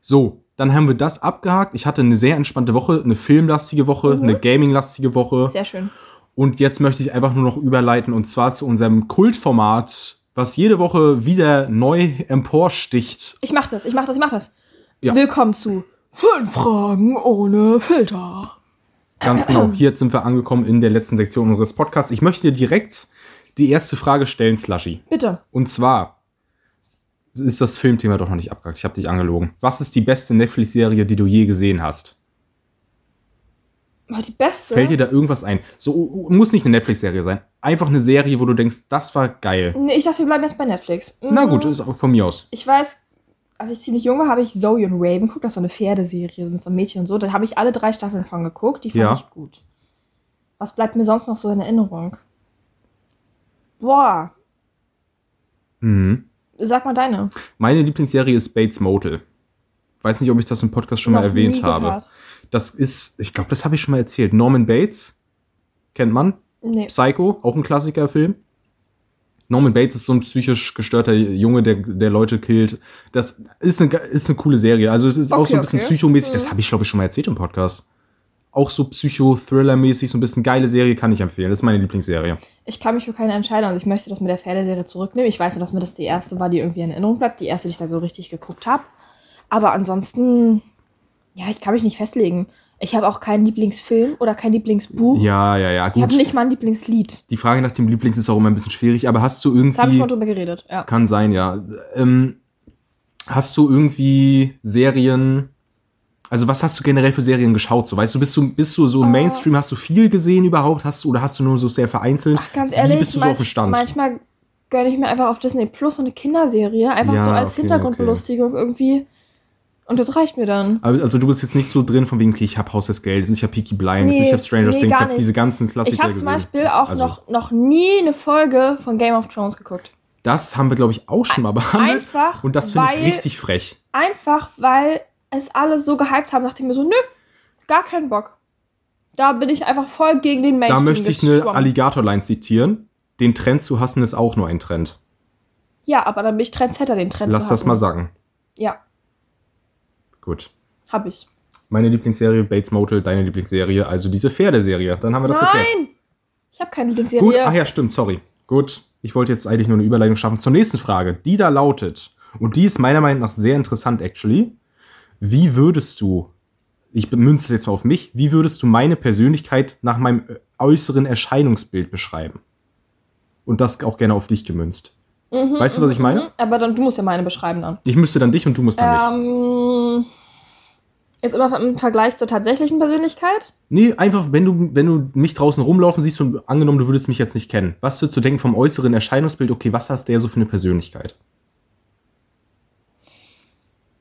[SPEAKER 2] So, dann haben wir das abgehakt. Ich hatte eine sehr entspannte Woche, eine filmlastige Woche, eine gaminglastige Woche.
[SPEAKER 1] Sehr schön.
[SPEAKER 2] Und jetzt möchte ich einfach nur noch überleiten und zwar zu unserem Kultformat, was jede Woche wieder neu emporsticht.
[SPEAKER 1] Ich mach das, ich mach das, ich mach das.
[SPEAKER 2] Ja.
[SPEAKER 1] Willkommen zu Fünf Fragen ohne Filter.
[SPEAKER 2] Ganz genau. Hier sind wir angekommen in der letzten Sektion unseres Podcasts. Ich möchte direkt die erste Frage stellen, Slushy.
[SPEAKER 1] Bitte.
[SPEAKER 2] Und zwar ist das Filmthema doch noch nicht abgehakt. Ich habe dich angelogen. Was ist die beste Netflix-Serie, die du je gesehen hast?
[SPEAKER 1] Oh, die beste.
[SPEAKER 2] Fällt dir da irgendwas ein? So muss nicht eine Netflix-Serie sein. Einfach eine Serie, wo du denkst, das war geil.
[SPEAKER 1] Nee, ich dachte, wir bleiben jetzt bei Netflix.
[SPEAKER 2] Na
[SPEAKER 1] Mhm.
[SPEAKER 2] gut, ist auch von mir aus.
[SPEAKER 1] Ich weiß, als ich ziemlich jung war, habe ich Zoe und Raven geguckt. Das ist so eine Pferdeserie mit so einem Mädchen und so. Da habe ich alle drei Staffeln von geguckt. Die fand
[SPEAKER 2] Ja.
[SPEAKER 1] ich gut. Was bleibt mir sonst noch so in Erinnerung? Boah,
[SPEAKER 2] Mhm.
[SPEAKER 1] sag mal deine.
[SPEAKER 2] Meine Lieblingsserie ist Bates Motel. Weiß nicht, ob ich das im Podcast schon mal
[SPEAKER 1] Noch
[SPEAKER 2] erwähnt
[SPEAKER 1] nie
[SPEAKER 2] habe.
[SPEAKER 1] gehört.
[SPEAKER 2] Das ist, ich glaube, das habe ich schon mal erzählt. Norman Bates, kennt man?
[SPEAKER 1] Nee.
[SPEAKER 2] Psycho, auch ein Klassikerfilm. Norman Bates ist so ein psychisch gestörter Junge, der, der Leute killt. Das ist eine, ist eine coole Serie. Also es ist auch
[SPEAKER 1] Okay,
[SPEAKER 2] so ein bisschen
[SPEAKER 1] okay.
[SPEAKER 2] psychomäßig.
[SPEAKER 1] Mhm.
[SPEAKER 2] Das habe ich, glaube ich, schon mal erzählt im Podcast. Auch so Psycho-Thriller-mäßig, so ein bisschen geile Serie kann ich empfehlen. Das ist meine Lieblingsserie.
[SPEAKER 1] Ich kann mich für keine entscheiden und ich möchte das mit der Pferdeserie zurücknehmen. Ich weiß nur, dass mir das die erste war, die irgendwie in Erinnerung bleibt. Die erste, die ich da so richtig geguckt habe. Aber ansonsten, ja, ich kann mich nicht festlegen. Ich habe auch keinen Lieblingsfilm oder kein Lieblingsbuch.
[SPEAKER 2] Ja, ja, ja,
[SPEAKER 1] Ich habe
[SPEAKER 2] gut.
[SPEAKER 1] nicht mal ein Lieblingslied.
[SPEAKER 2] Die Frage nach dem Lieblings ist auch immer ein bisschen schwierig, aber hast du
[SPEAKER 1] Da habe ich schon
[SPEAKER 2] irgendwie.
[SPEAKER 1] mal drüber geredet, ja.
[SPEAKER 2] Kann sein, ja. Ähm, hast du irgendwie Serien. Also, was hast du generell für Serien geschaut? So, weißt du, bist du, bist du so im Mainstream, hast du viel gesehen überhaupt? Hast du, oder hast du nur so sehr vereinzelt?
[SPEAKER 1] Ach, ganz ehrlich,
[SPEAKER 2] Wie bist du so auf dem Stand?
[SPEAKER 1] manchmal gönne ich mir einfach auf Disney Plus so eine Kinderserie, einfach
[SPEAKER 2] Ja,
[SPEAKER 1] so als
[SPEAKER 2] okay,
[SPEAKER 1] Hintergrundbelustigung irgendwie. Und das reicht mir dann.
[SPEAKER 2] Also, du bist jetzt nicht so drin von wegen, okay, ich hab Haus des Geldes, ich hab Peaky Blinders,
[SPEAKER 1] Nee,
[SPEAKER 2] ich hab Stranger
[SPEAKER 1] nee,
[SPEAKER 2] Things, ich
[SPEAKER 1] gar
[SPEAKER 2] hab
[SPEAKER 1] nicht.
[SPEAKER 2] diese ganzen Klassiker
[SPEAKER 1] Ich habe zum Beispiel auch
[SPEAKER 2] Also,
[SPEAKER 1] noch, noch nie eine Folge von Game of Thrones geguckt.
[SPEAKER 2] Das haben wir, glaube ich, auch schon mal behandelt.
[SPEAKER 1] Einfach,
[SPEAKER 2] Und das finde ich
[SPEAKER 1] weil-
[SPEAKER 2] richtig frech.
[SPEAKER 1] Einfach, weil es alle so gehypt haben, dachte ich mir so, nö, gar keinen Bock. Da bin ich einfach voll gegen den
[SPEAKER 2] Da
[SPEAKER 1] Mainstream
[SPEAKER 2] möchte ich eine. Alligator-Line zitieren. Den Trend zu hassen ist auch nur ein Trend.
[SPEAKER 1] Ja, aber dann bin ich Trendsetter, den Trend
[SPEAKER 2] Lass
[SPEAKER 1] zu
[SPEAKER 2] das
[SPEAKER 1] hatten.
[SPEAKER 2] mal sagen.
[SPEAKER 1] Ja,
[SPEAKER 2] Gut.
[SPEAKER 1] hab ich.
[SPEAKER 2] Meine Lieblingsserie, Bates Motel, deine Lieblingsserie, also diese Pferdeserie. Dann haben wir das geklärt.
[SPEAKER 1] Nein! Ich habe keine Lieblingsserie.
[SPEAKER 2] Gut, ach ja, stimmt, sorry. Gut, ich wollte jetzt eigentlich nur eine Überleitung schaffen zur nächsten Frage, die da lautet, und die ist meiner Meinung nach sehr interessant, actually. Wie würdest du, ich bemünze jetzt mal auf mich, wie würdest du meine Persönlichkeit nach meinem äußeren Erscheinungsbild beschreiben? Und das auch gerne auf dich gemünzt. weißt du, was ich meine?
[SPEAKER 1] Mhm, Aber dann, du musst ja meine beschreiben dann.
[SPEAKER 2] Ich müsste dann dich und du musst dann mich.
[SPEAKER 1] Jetzt immer im Vergleich zur tatsächlichen Persönlichkeit.
[SPEAKER 2] Nee, einfach, wenn du, wenn du mich draußen rumlaufen siehst und angenommen, du würdest mich jetzt nicht kennen, was würdest du denken vom äußeren Erscheinungsbild? Okay, was hast der so für eine Persönlichkeit?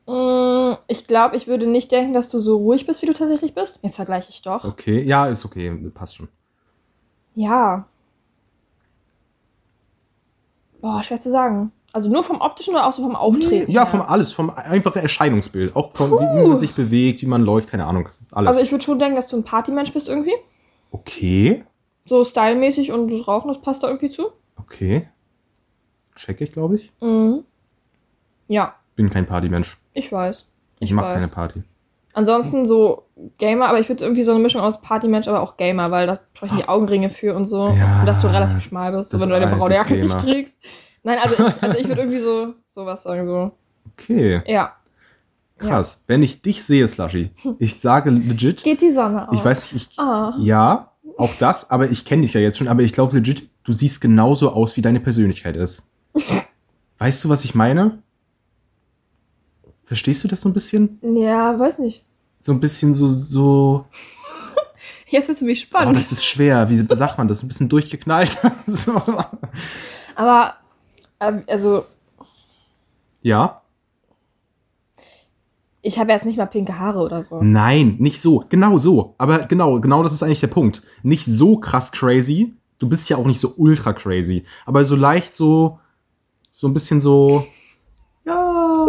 [SPEAKER 1] Mm, Ich glaube, ich würde nicht denken, dass du so ruhig bist, wie du tatsächlich bist. Jetzt vergleiche ich doch.
[SPEAKER 2] Okay, ja, ist okay, passt schon.
[SPEAKER 1] Ja. Boah, schwer zu sagen. Also nur vom optischen oder auch so vom Auftreten?
[SPEAKER 2] Ja, vom alles, vom einfachen Erscheinungsbild. Auch von wie, wie man sich bewegt, wie man läuft, keine Ahnung. Alles.
[SPEAKER 1] Also ich würde schon denken, dass du ein Partymensch bist irgendwie.
[SPEAKER 2] okay,
[SPEAKER 1] So stylmäßig und das Rauchen, das passt da irgendwie zu.
[SPEAKER 2] okay. Check ich, glaube ich.
[SPEAKER 1] Mhm. Ja,
[SPEAKER 2] Bin kein Partymensch.
[SPEAKER 1] ich weiß.
[SPEAKER 2] Ich,
[SPEAKER 1] Ich weiß.
[SPEAKER 2] keine Party.
[SPEAKER 1] Ansonsten so Gamer, aber ich würde irgendwie so eine Mischung aus Partymensch, aber auch Gamer, weil da sprechen die Augenringe für und so.
[SPEAKER 2] Ja,
[SPEAKER 1] und dass du relativ schmal bist, so wenn du deine braune Jacke nicht trägst. Nein, also ich, also ich würde irgendwie so sowas sagen, so.
[SPEAKER 2] Okay,
[SPEAKER 1] Ja.
[SPEAKER 2] krass. Wenn ich dich sehe, Slushy, ich sage legit,
[SPEAKER 1] Geht die Sonne auf.
[SPEAKER 2] ich weiß nicht, ich,
[SPEAKER 1] Ah.
[SPEAKER 2] ja, auch das, aber ich kenne dich ja jetzt schon, aber ich glaube legit, du siehst genauso aus, wie deine Persönlichkeit ist. weißt du, was ich meine? Verstehst du das so ein bisschen?
[SPEAKER 1] Ja, weiß nicht.
[SPEAKER 2] So ein bisschen so, so,
[SPEAKER 1] Jetzt bist du mich
[SPEAKER 2] oh,
[SPEAKER 1] spannend.
[SPEAKER 2] das ist schwer. Wie sagt man das? Ein bisschen durchgeknallt.
[SPEAKER 1] aber, also,
[SPEAKER 2] Ja?
[SPEAKER 1] ich habe jetzt nicht mal pinke Haare oder so.
[SPEAKER 2] Nein, nicht so. Genau so. Aber genau, genau das ist eigentlich der Punkt. Nicht so krass crazy. Du bist ja auch nicht so ultra crazy. Aber so leicht so, so ein bisschen so, ja.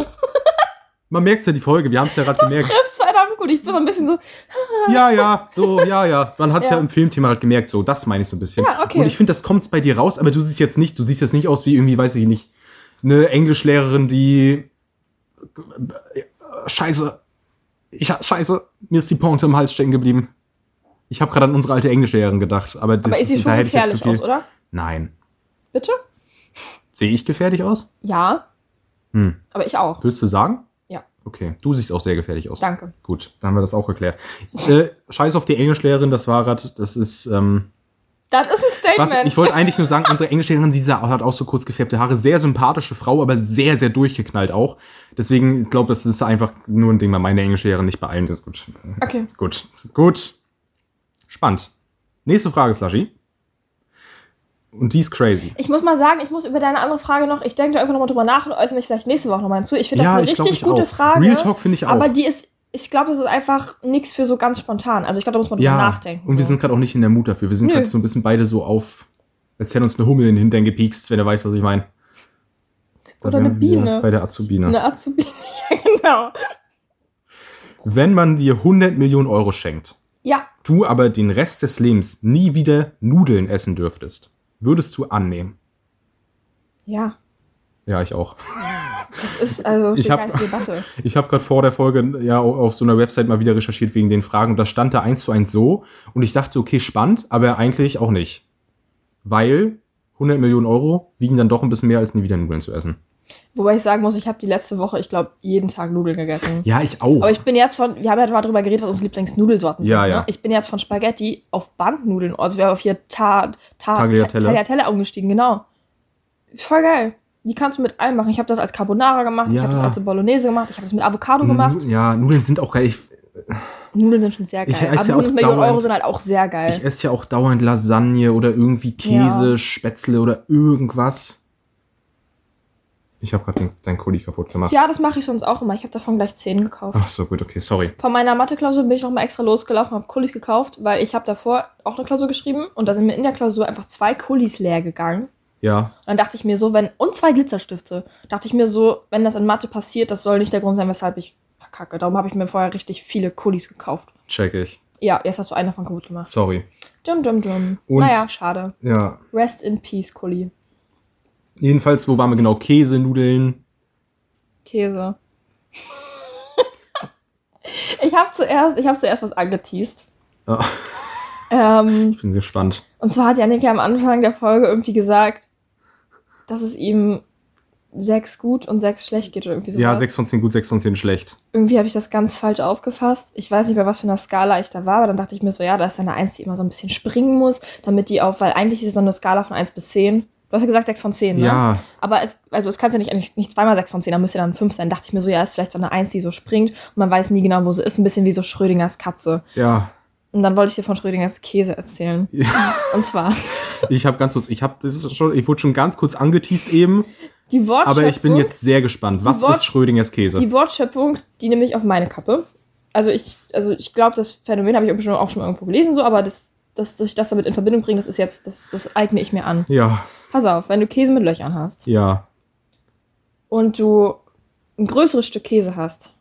[SPEAKER 2] Man merkt ja die Folge, wir haben es ja gerade gemerkt.
[SPEAKER 1] Trifft gut. Ich bin so ein bisschen so,
[SPEAKER 2] Ja, ja, so, ja, ja. Man hat es ja.
[SPEAKER 1] Ja.
[SPEAKER 2] im Filmthema halt gemerkt, so, das meine ich so ein bisschen.
[SPEAKER 1] Ja, okay.
[SPEAKER 2] Und ich finde, das kommt bei dir raus, aber du siehst jetzt nicht, du siehst jetzt nicht aus wie irgendwie, weiß ich nicht, eine Englischlehrerin, die. Scheiße. Ich, scheiße, mir ist die Pointe im Hals stecken geblieben. Ich habe gerade an unsere alte Englischlehrerin gedacht, aber,
[SPEAKER 1] aber
[SPEAKER 2] das-
[SPEAKER 1] ist sie schon gefährlich aus, oder?
[SPEAKER 2] Nein.
[SPEAKER 1] Bitte?
[SPEAKER 2] Sehe ich gefährlich aus?
[SPEAKER 1] Ja.
[SPEAKER 2] Hm.
[SPEAKER 1] Aber ich auch.
[SPEAKER 2] Würdest du sagen?
[SPEAKER 1] Ja.
[SPEAKER 2] Okay, du siehst auch sehr gefährlich aus.
[SPEAKER 1] Danke.
[SPEAKER 2] Gut, dann haben wir das auch geklärt. Äh, Scheiß auf die Englischlehrerin, das war grad, das ist, ähm,
[SPEAKER 1] Das ist ein
[SPEAKER 2] Was,
[SPEAKER 1] Statement.
[SPEAKER 2] ich wollte eigentlich nur sagen, unsere Englischlehrerin, sie sah- hat auch so kurz gefärbte Haare. Sehr sympathische Frau, aber sehr, sehr durchgeknallt auch. Deswegen, ich glaube, das ist einfach nur ein Ding bei meiner Englischlehrerin, nicht bei allen. Das ist gut.
[SPEAKER 1] okay.
[SPEAKER 2] Gut. Gut. Spannend. Nächste Frage, Slushy. Und die ist crazy.
[SPEAKER 1] Ich muss mal sagen, ich muss über deine andere Frage noch, ich denke da einfach nochmal drüber nach und äußere mich vielleicht nächste Woche nochmal hinzu. Ich finde das
[SPEAKER 2] Ja,
[SPEAKER 1] eine
[SPEAKER 2] ich glaub,
[SPEAKER 1] richtig
[SPEAKER 2] ich
[SPEAKER 1] gute
[SPEAKER 2] auch.
[SPEAKER 1] Frage.
[SPEAKER 2] Real Talk finde ich auch.
[SPEAKER 1] Aber die ist, ich glaube, das ist einfach nichts für so ganz spontan. Also ich glaube, da muss man drüber
[SPEAKER 2] Ja,
[SPEAKER 1] nachdenken.
[SPEAKER 2] und wir
[SPEAKER 1] so.
[SPEAKER 2] sind gerade auch nicht in der Mut dafür. Wir sind gerade so ein bisschen beide so auf, als hätte uns eine Hummel in den Hintern gepiekst, wenn er weiß, was ich meine.
[SPEAKER 1] Oder eine Biene.
[SPEAKER 2] Bei der Azubine.
[SPEAKER 1] Eine Azubine, ja genau.
[SPEAKER 2] Wenn man dir 100 Millionen Euro schenkt,
[SPEAKER 1] Ja,
[SPEAKER 2] du aber den Rest des Lebens nie wieder Nudeln essen dürftest, würdest du annehmen?
[SPEAKER 1] ja.
[SPEAKER 2] Ja, ich auch.
[SPEAKER 1] Das ist also
[SPEAKER 2] Ich hab-
[SPEAKER 1] Debatte.
[SPEAKER 2] Ich habe gerade vor der Folge ja au- auf so einer Website mal wieder recherchiert wegen den Fragen und da stand da eins zu eins so und ich dachte, okay, spannend, aber eigentlich auch nicht. Weil 100 Millionen Euro wiegen dann doch ein bisschen mehr, als nie wieder Nudeln zu essen.
[SPEAKER 1] Wobei ich sagen muss, ich habe die letzte Woche, ich glaube, jeden Tag Nudeln gegessen.
[SPEAKER 2] Ja, ich auch.
[SPEAKER 1] Aber ich bin jetzt von, wir haben ja mal drüber geredet, was unsere Lieblingsnudelsorten
[SPEAKER 2] Ja,
[SPEAKER 1] sind.
[SPEAKER 2] ja.
[SPEAKER 1] Ne? Ich bin jetzt von Spaghetti auf Bandnudeln, also wir auf hier Ta, Ta,
[SPEAKER 2] Tagliatelle.
[SPEAKER 1] Ta- Tagliatelle umgestiegen, genau. Voll geil. Die kannst du mit allem machen. Ich habe das als Carbonara gemacht, ich
[SPEAKER 2] Ja.
[SPEAKER 1] habe das als Bolognese gemacht, ich habe das mit Avocado gemacht.
[SPEAKER 2] Ja, Nudeln sind auch geil. Ich,
[SPEAKER 1] Nudeln sind schon sehr geil.
[SPEAKER 2] Ich esse
[SPEAKER 1] Aber
[SPEAKER 2] ja auch
[SPEAKER 1] 100 Millionen
[SPEAKER 2] dauernd-
[SPEAKER 1] Euro sind halt auch sehr geil.
[SPEAKER 2] ich esse ja auch dauernd Lasagne oder irgendwie Käse. Spätzle oder irgendwas. Ich habe gerade deinen Kuli kaputt gemacht.
[SPEAKER 1] ja, das mache ich sonst auch immer. Ich habe davon gleich 10 gekauft.
[SPEAKER 2] Ach so, gut, okay, sorry.
[SPEAKER 1] Von meiner Mathe-Klausur bin ich nochmal extra losgelaufen, habe Kulis gekauft, weil ich habe davor auch eine Klausur geschrieben und da sind mir in der Klausur einfach zwei Kulis leer gegangen.
[SPEAKER 2] Ja,
[SPEAKER 1] Und dann dachte ich mir so, wenn, und zwei Glitzerstifte, dachte ich mir so, wenn das in Mathe passiert, das soll nicht der Grund sein, weshalb ich verkacke. Darum habe ich mir vorher richtig viele Kulis gekauft.
[SPEAKER 2] check ich.
[SPEAKER 1] Ja, jetzt hast du einen davon kaputt gemacht.
[SPEAKER 2] Sorry.
[SPEAKER 1] Dum, dum, dum.
[SPEAKER 2] Und-
[SPEAKER 1] Naja, schade.
[SPEAKER 2] Ja,
[SPEAKER 1] Rest in peace, Kuli.
[SPEAKER 2] Jedenfalls, wo waren wir genau? Käse, Nudeln.
[SPEAKER 1] Käse. ich habe zuerst, ich habe zuerst was angeteased.
[SPEAKER 2] Ah,
[SPEAKER 1] Ähm,
[SPEAKER 2] ich bin gespannt.
[SPEAKER 1] Und zwar hat Janik ja am Anfang der Folge irgendwie gesagt, dass es ihm sechs gut und sechs schlecht geht oder irgendwie sowas.
[SPEAKER 2] Ja, 6 von 10 gut, 6 von 10 schlecht.
[SPEAKER 1] Irgendwie habe ich das ganz falsch aufgefasst. Ich weiß nicht, bei was für einer Skala ich da war, aber dann dachte ich mir so, ja, da ist eine 1, die immer so ein bisschen springen muss, damit die auf, weil eigentlich ist es so eine Skala von 1 bis 10. Du hast ja gesagt 6 von 10, ne?
[SPEAKER 2] Ja,
[SPEAKER 1] Aber es, also es kann ja nicht, eigentlich nicht zweimal 6 von 10, da müsste ja dann 5 sein. Dachte ich mir so, ja, ist vielleicht so eine 1, die so springt und man weiß nie genau, wo sie ist. Ein bisschen wie so Schrödingers Katze.
[SPEAKER 2] ja.
[SPEAKER 1] Und dann wollte ich dir von Schrödingers Käse erzählen. Und zwar
[SPEAKER 2] Ich habe ganz kurz, ich habe, das ist schon, ich wurde schon ganz kurz angeteased eben,
[SPEAKER 1] die Wortschöpfung.
[SPEAKER 2] aber ich bin jetzt sehr gespannt. Was
[SPEAKER 1] Wort-
[SPEAKER 2] ist Schrödingers Käse?
[SPEAKER 1] Die Wortschöpfung, die nehme ich auf meine Kappe. Also ich, also ich glaube, das Phänomen habe ich auch schon, auch schon irgendwo gelesen, so, aber das, dass ich das damit in Verbindung bringe, das ist jetzt, das, das eigne ich mir an.
[SPEAKER 2] Ja,
[SPEAKER 1] Pass auf, wenn du Käse mit Löchern hast
[SPEAKER 2] ja,
[SPEAKER 1] und du ein größeres Stück Käse hast,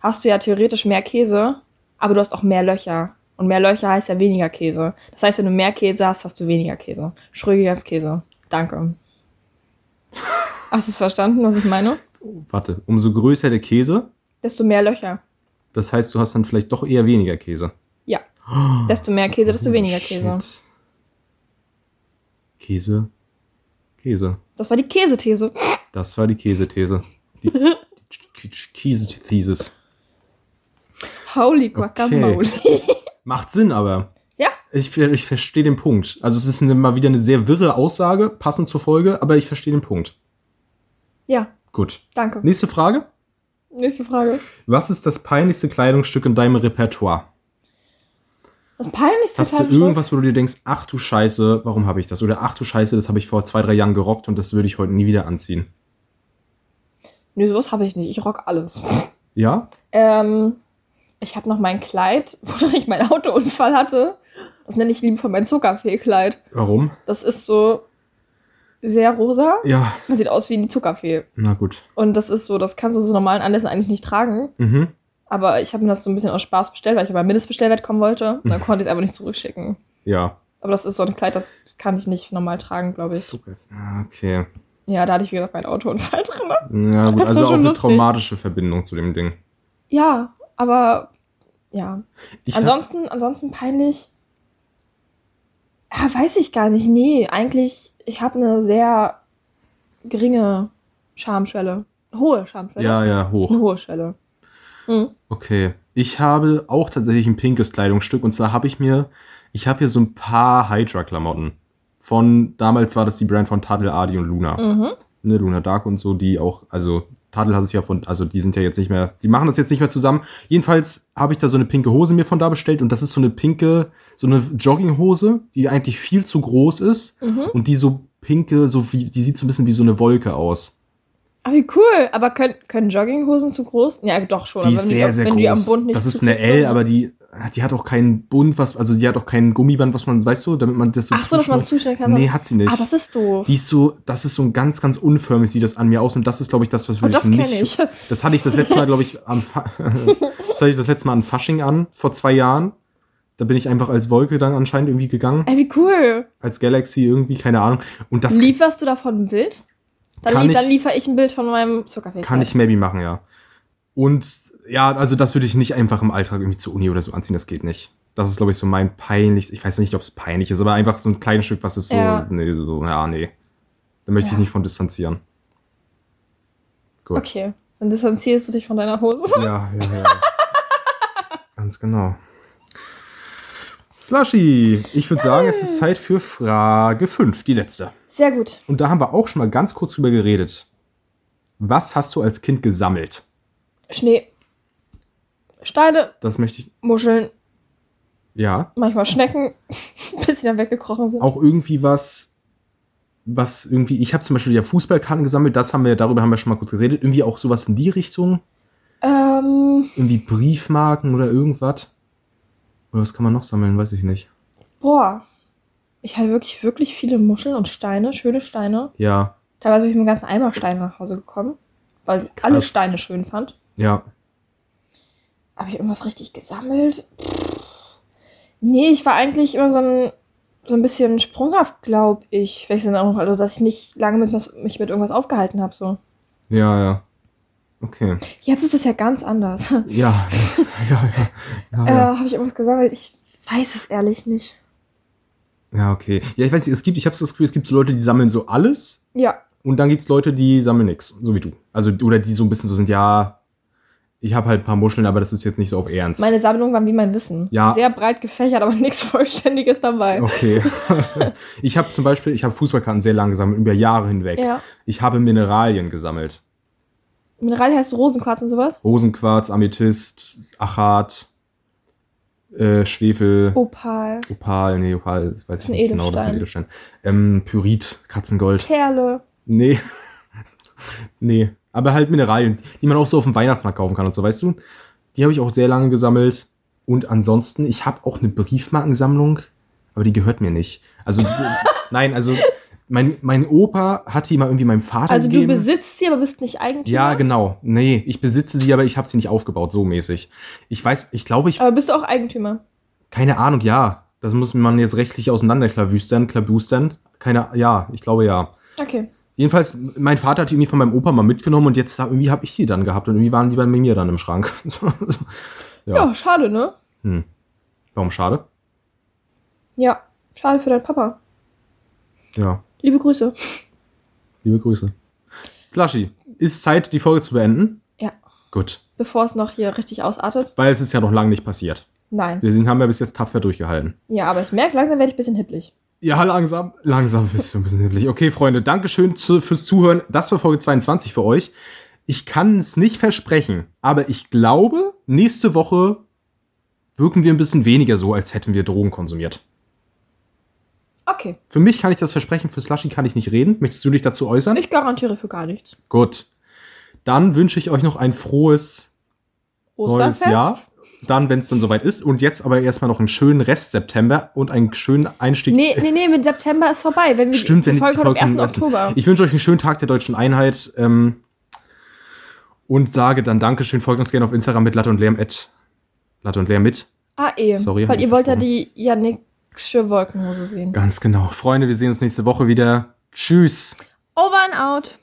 [SPEAKER 1] hast du ja theoretisch mehr Käse, aber du hast auch mehr Löcher. Und mehr Löcher heißt ja weniger Käse. Das heißt, wenn du mehr Käse hast, hast du weniger Käse. Schrödingers Käse. Danke. Hast du es verstanden, was ich meine?
[SPEAKER 2] warte. Umso größer der Käse,
[SPEAKER 1] Desto mehr Löcher.
[SPEAKER 2] das heißt, du hast dann vielleicht doch eher weniger Käse.
[SPEAKER 1] Ja. Desto mehr Käse, desto weniger Käse.
[SPEAKER 2] Shit. Käse, Käse.
[SPEAKER 1] Das war die Käsethese.
[SPEAKER 2] Das war die Käsethese. Die, die Käse-Thesis.
[SPEAKER 1] Holy Guacamole.
[SPEAKER 2] Macht Sinn, aber.
[SPEAKER 1] Ja,
[SPEAKER 2] Ich, ich verstehe den Punkt. Also es ist eine- mal wieder eine sehr wirre Aussage, passend zur Folge, aber ich verstehe den Punkt.
[SPEAKER 1] ja,
[SPEAKER 2] Gut.
[SPEAKER 1] danke.
[SPEAKER 2] Nächste Frage.
[SPEAKER 1] Nächste Frage.
[SPEAKER 2] Was ist das peinlichste Kleidungsstück in deinem Repertoire?
[SPEAKER 1] Das peinlichste
[SPEAKER 2] Hast du
[SPEAKER 1] Kleidungsstück-
[SPEAKER 2] irgendwas, wo du dir denkst, ach du Scheiße, warum habe ich das? Oder ach du Scheiße, das habe ich vor zwei, drei Jahren gerockt und das würde ich heute nie wieder anziehen.
[SPEAKER 1] Nö, sowas habe ich nicht. Ich rock alles.
[SPEAKER 2] Ja?
[SPEAKER 1] Ähm, ich habe noch mein Kleid, wodurch ich meinen Autounfall hatte. Das nenne ich liebevoll mein Zuckerfee-Kleid.
[SPEAKER 2] Warum?
[SPEAKER 1] Das ist so sehr rosa.
[SPEAKER 2] Ja,
[SPEAKER 1] Das sieht aus wie die Zuckerfee.
[SPEAKER 2] na gut.
[SPEAKER 1] Und das ist so, das kannst du so normalen Anlässen eigentlich nicht tragen.
[SPEAKER 2] Mhm.
[SPEAKER 1] Aber ich habe mir das so ein bisschen aus Spaß bestellt, weil ich über Mindestbestellwert kommen wollte. Und dann konnte ich es einfach nicht zurückschicken.
[SPEAKER 2] Ja.
[SPEAKER 1] Aber das ist so ein Kleid, das kann ich nicht normal tragen, glaube ich.
[SPEAKER 2] Ah, Okay.
[SPEAKER 1] Ja, da hatte ich, wie gesagt, meinen Autounfall drin.
[SPEAKER 2] Ja, gut,
[SPEAKER 1] Das
[SPEAKER 2] also auch eine
[SPEAKER 1] lustig.
[SPEAKER 2] traumatische Verbindung zu dem Ding.
[SPEAKER 1] Ja, aber ja.
[SPEAKER 2] Ich
[SPEAKER 1] ansonsten, ansonsten peinlich. Ja, weiß ich gar nicht. Nee, eigentlich, ich habe eine sehr geringe Schamschwelle. Hohe Schamschwelle.
[SPEAKER 2] ja, ja, hoch.
[SPEAKER 1] Eine hohe Schwelle. Hm.
[SPEAKER 2] Okay. Ich habe auch tatsächlich ein pinkes Kleidungsstück und zwar habe ich mir, Ich habe hier so ein paar Hydra-Klamotten. Von, damals war das die Brand von Tadel, Adi und Luna.
[SPEAKER 1] Mhm.
[SPEAKER 2] Ne, Luna Dark und so, die auch, also Tadel hat es ja von, also die sind ja jetzt nicht mehr, die machen das jetzt nicht mehr zusammen. Jedenfalls habe ich da so eine pinke Hose mir von da bestellt und das ist so eine pinke, so eine Jogginghose, die eigentlich viel zu groß ist
[SPEAKER 1] Mhm.
[SPEAKER 2] und die so pinke, so wie, die sieht so ein bisschen wie so eine Wolke aus.
[SPEAKER 1] Ah, wie cool. Aber können, können Jogginghosen zu groß? Ja, doch schon.
[SPEAKER 2] Die ist sehr,
[SPEAKER 1] die,
[SPEAKER 2] sehr groß.
[SPEAKER 1] Die am Bund nicht
[SPEAKER 2] das ist eine L,
[SPEAKER 1] sind.
[SPEAKER 2] aber die, die hat auch keinen Bund, was, also die hat auch kein Gummiband, was man, weißt du, damit man das so
[SPEAKER 1] Ach so, dass man zuschneiden kann.
[SPEAKER 2] Nee, hat sie nicht.
[SPEAKER 1] Ah, das ist doof.
[SPEAKER 2] Die ist so, das ist so ein ganz, ganz unförmig, sieht das an mir aus. Und das ist, glaube ich, das, was würde
[SPEAKER 1] Oh, das
[SPEAKER 2] nicht.
[SPEAKER 1] ich.
[SPEAKER 2] Das hatte ich das letzte Mal, glaube ich, am das hatte ich das letzte Mal an Fasching an, vor zwei Jahren. Da bin ich einfach als Wolke dann anscheinend irgendwie gegangen.
[SPEAKER 1] Ey, wie cool.
[SPEAKER 2] Als Galaxy irgendwie, keine Ahnung. Und das
[SPEAKER 1] Lieferst du davon ein Bild? Dann,
[SPEAKER 2] ich-
[SPEAKER 1] dann liefere ich ein Bild von meinem Zuckerfähig.
[SPEAKER 2] kann ich maybe machen, ja. Und ja, also das würde ich nicht einfach im Alltag irgendwie zur Uni oder so anziehen, das geht nicht. Das ist, glaube ich, so mein peinlichst, ich weiß nicht, ob es peinlich ist, aber einfach so ein kleines Stück, was ist so,
[SPEAKER 1] Ja.
[SPEAKER 2] nee, so, ja, nee. Da möchte ich
[SPEAKER 1] Ja.
[SPEAKER 2] nicht von distanzieren. Gut.
[SPEAKER 1] Okay. Dann distanzierst du dich von deiner Hose.
[SPEAKER 2] Ja, ja, ja. Ganz genau. Slushy, ich würde sagen, es ist Zeit für Frage 5, die letzte.
[SPEAKER 1] Sehr gut.
[SPEAKER 2] Und da haben wir auch schon mal ganz kurz drüber geredet. Was hast du als Kind gesammelt?
[SPEAKER 1] Schnee. Steine,
[SPEAKER 2] Das möchte ich.
[SPEAKER 1] Muscheln,
[SPEAKER 2] Ja.
[SPEAKER 1] manchmal Schnecken, bis sie dann weggekrochen sind.
[SPEAKER 2] Auch irgendwie was, was irgendwie. Ich habe zum Beispiel ja Fußballkarten gesammelt, das haben wir, darüber haben wir schon mal kurz geredet. Irgendwie auch sowas in die Richtung.
[SPEAKER 1] Ähm,
[SPEAKER 2] Irgendwie Briefmarken oder irgendwas. Oder was kann man noch sammeln, weiß ich nicht.
[SPEAKER 1] boah. Ich hatte wirklich, wirklich viele Muscheln und Steine, schöne Steine.
[SPEAKER 2] Ja,
[SPEAKER 1] Teilweise bin ich mit einem ganzen Eimer Steine nach Hause gekommen, weil ich alle. Steine schön fand.
[SPEAKER 2] ja.
[SPEAKER 1] Habe ich irgendwas richtig gesammelt? Pff. Nee, ich war eigentlich immer so ein, so ein bisschen sprunghaft, glaube ich. Welches auch, also dass ich nicht lange mit, was- mich mit irgendwas aufgehalten habe. So.
[SPEAKER 2] Ja, ja. Okay.
[SPEAKER 1] Jetzt ist das ja ganz anders.
[SPEAKER 2] Ja, ja, ja. Ja,
[SPEAKER 1] Äh,
[SPEAKER 2] ja.
[SPEAKER 1] habe ich irgendwas gesammelt? Ich weiß es ehrlich nicht.
[SPEAKER 2] ja okay. Ja, ich weiß nicht, es gibt, ich habe so das Gefühl, es gibt so Leute, die sammeln so alles
[SPEAKER 1] Ja,
[SPEAKER 2] und dann gibt es Leute, die sammeln nichts, so wie du. Also, oder die so ein bisschen so sind, ja, ich habe halt ein paar Muscheln, aber das ist jetzt nicht so auf Ernst.
[SPEAKER 1] meine Sammlungen waren wie mein Wissen.
[SPEAKER 2] Ja.
[SPEAKER 1] Sehr breit gefächert, aber nichts Vollständiges dabei.
[SPEAKER 2] Okay. ich habe zum Beispiel, ich habe Fußballkarten sehr lange gesammelt, über Jahre hinweg.
[SPEAKER 1] Ja.
[SPEAKER 2] Ich habe Mineralien gesammelt.
[SPEAKER 1] Mineral heißt Rosenquarz und sowas?
[SPEAKER 2] Rosenquarz, Amethyst, Achat, äh, Schwefel,
[SPEAKER 1] Opal,
[SPEAKER 2] Opal, nee, Opal, weiß ich nicht genau, das ist ein
[SPEAKER 1] Edelstein.
[SPEAKER 2] Edelstein. Ähm, Pyrit, Katzengold.
[SPEAKER 1] Perle.
[SPEAKER 2] Nee. nee. Aber halt Mineralien, die man auch so auf dem Weihnachtsmarkt kaufen kann und so, weißt du? Die habe ich auch sehr lange gesammelt. Und ansonsten, ich habe auch eine Briefmarkensammlung, aber die gehört mir nicht. Also, nein, also mein, mein Opa hat die mal irgendwie meinem Vater
[SPEAKER 1] Also du
[SPEAKER 2] gegeben.
[SPEAKER 1] besitzt sie, aber bist nicht Eigentümer.
[SPEAKER 2] ja, genau. Nee, ich besitze sie, aber ich habe sie nicht aufgebaut, so mäßig. Ich weiß, ich glaube, ich,
[SPEAKER 1] Aber bist du auch Eigentümer?
[SPEAKER 2] keine Ahnung, ja. Das muss man jetzt rechtlich auseinanderklabüstern, klabüstern. Keine, ja, ich glaube ja.
[SPEAKER 1] Okay.
[SPEAKER 2] Jedenfalls, mein Vater hat die irgendwie von meinem Opa mal mitgenommen und jetzt irgendwie habe ich sie dann gehabt und irgendwie waren die bei mir dann im Schrank. So, so.
[SPEAKER 1] Ja.
[SPEAKER 2] ja.
[SPEAKER 1] schade, ne?
[SPEAKER 2] Hm. Warum schade?
[SPEAKER 1] Ja, schade für deinen Papa.
[SPEAKER 2] Ja.
[SPEAKER 1] Liebe Grüße.
[SPEAKER 2] Liebe Grüße. Slushy, ist Zeit, die Folge zu beenden?
[SPEAKER 1] Ja.
[SPEAKER 2] Gut.
[SPEAKER 1] Bevor es noch hier richtig ausartet.
[SPEAKER 2] Weil es ist ja noch lange nicht passiert.
[SPEAKER 1] Nein.
[SPEAKER 2] Wir sind, haben ja bis jetzt tapfer durchgehalten.
[SPEAKER 1] Ja, aber ich merke, langsam werde ich ein bisschen hipplig.
[SPEAKER 2] Ja, langsam. Langsam bist du ein bisschen hibbelig. Okay, Freunde, Dankeschön zu, fürs Zuhören. Das war Folge 22 für euch. Ich kann es nicht versprechen, aber ich glaube, nächste Woche wirken wir ein bisschen weniger so, als hätten wir Drogen konsumiert.
[SPEAKER 1] Okay.
[SPEAKER 2] Für mich kann ich das versprechen, für Slushy kann ich nicht reden. Möchtest du dich dazu äußern?
[SPEAKER 1] Ich garantiere für gar nichts.
[SPEAKER 2] Gut. Dann wünsche ich euch noch ein frohes neues? Jahr. Dann, wenn es dann soweit ist. Und jetzt aber erstmal noch einen schönen Rest September und einen schönen Einstieg.
[SPEAKER 1] Nee, nee, nee, mit September ist vorbei. Wenn wir
[SPEAKER 2] Stimmt, wenn
[SPEAKER 1] die
[SPEAKER 2] die
[SPEAKER 1] Folge kommt am
[SPEAKER 2] Folge
[SPEAKER 1] 1.
[SPEAKER 2] essen.
[SPEAKER 1] Oktober.
[SPEAKER 2] Ich wünsche euch einen schönen Tag der deutschen Einheit ähm, und sage dann Dankeschön. Folgt uns gerne auf Instagram mit Latte und Lärm. at Latte und Lärm mit.
[SPEAKER 1] Ah, eh.
[SPEAKER 2] Sorry,
[SPEAKER 1] Weil ihr wollt ja die Jannicksche Wolkenhose sehen.
[SPEAKER 2] Ganz genau. Freunde, wir sehen uns nächste Woche wieder. Tschüss.
[SPEAKER 1] Over and out.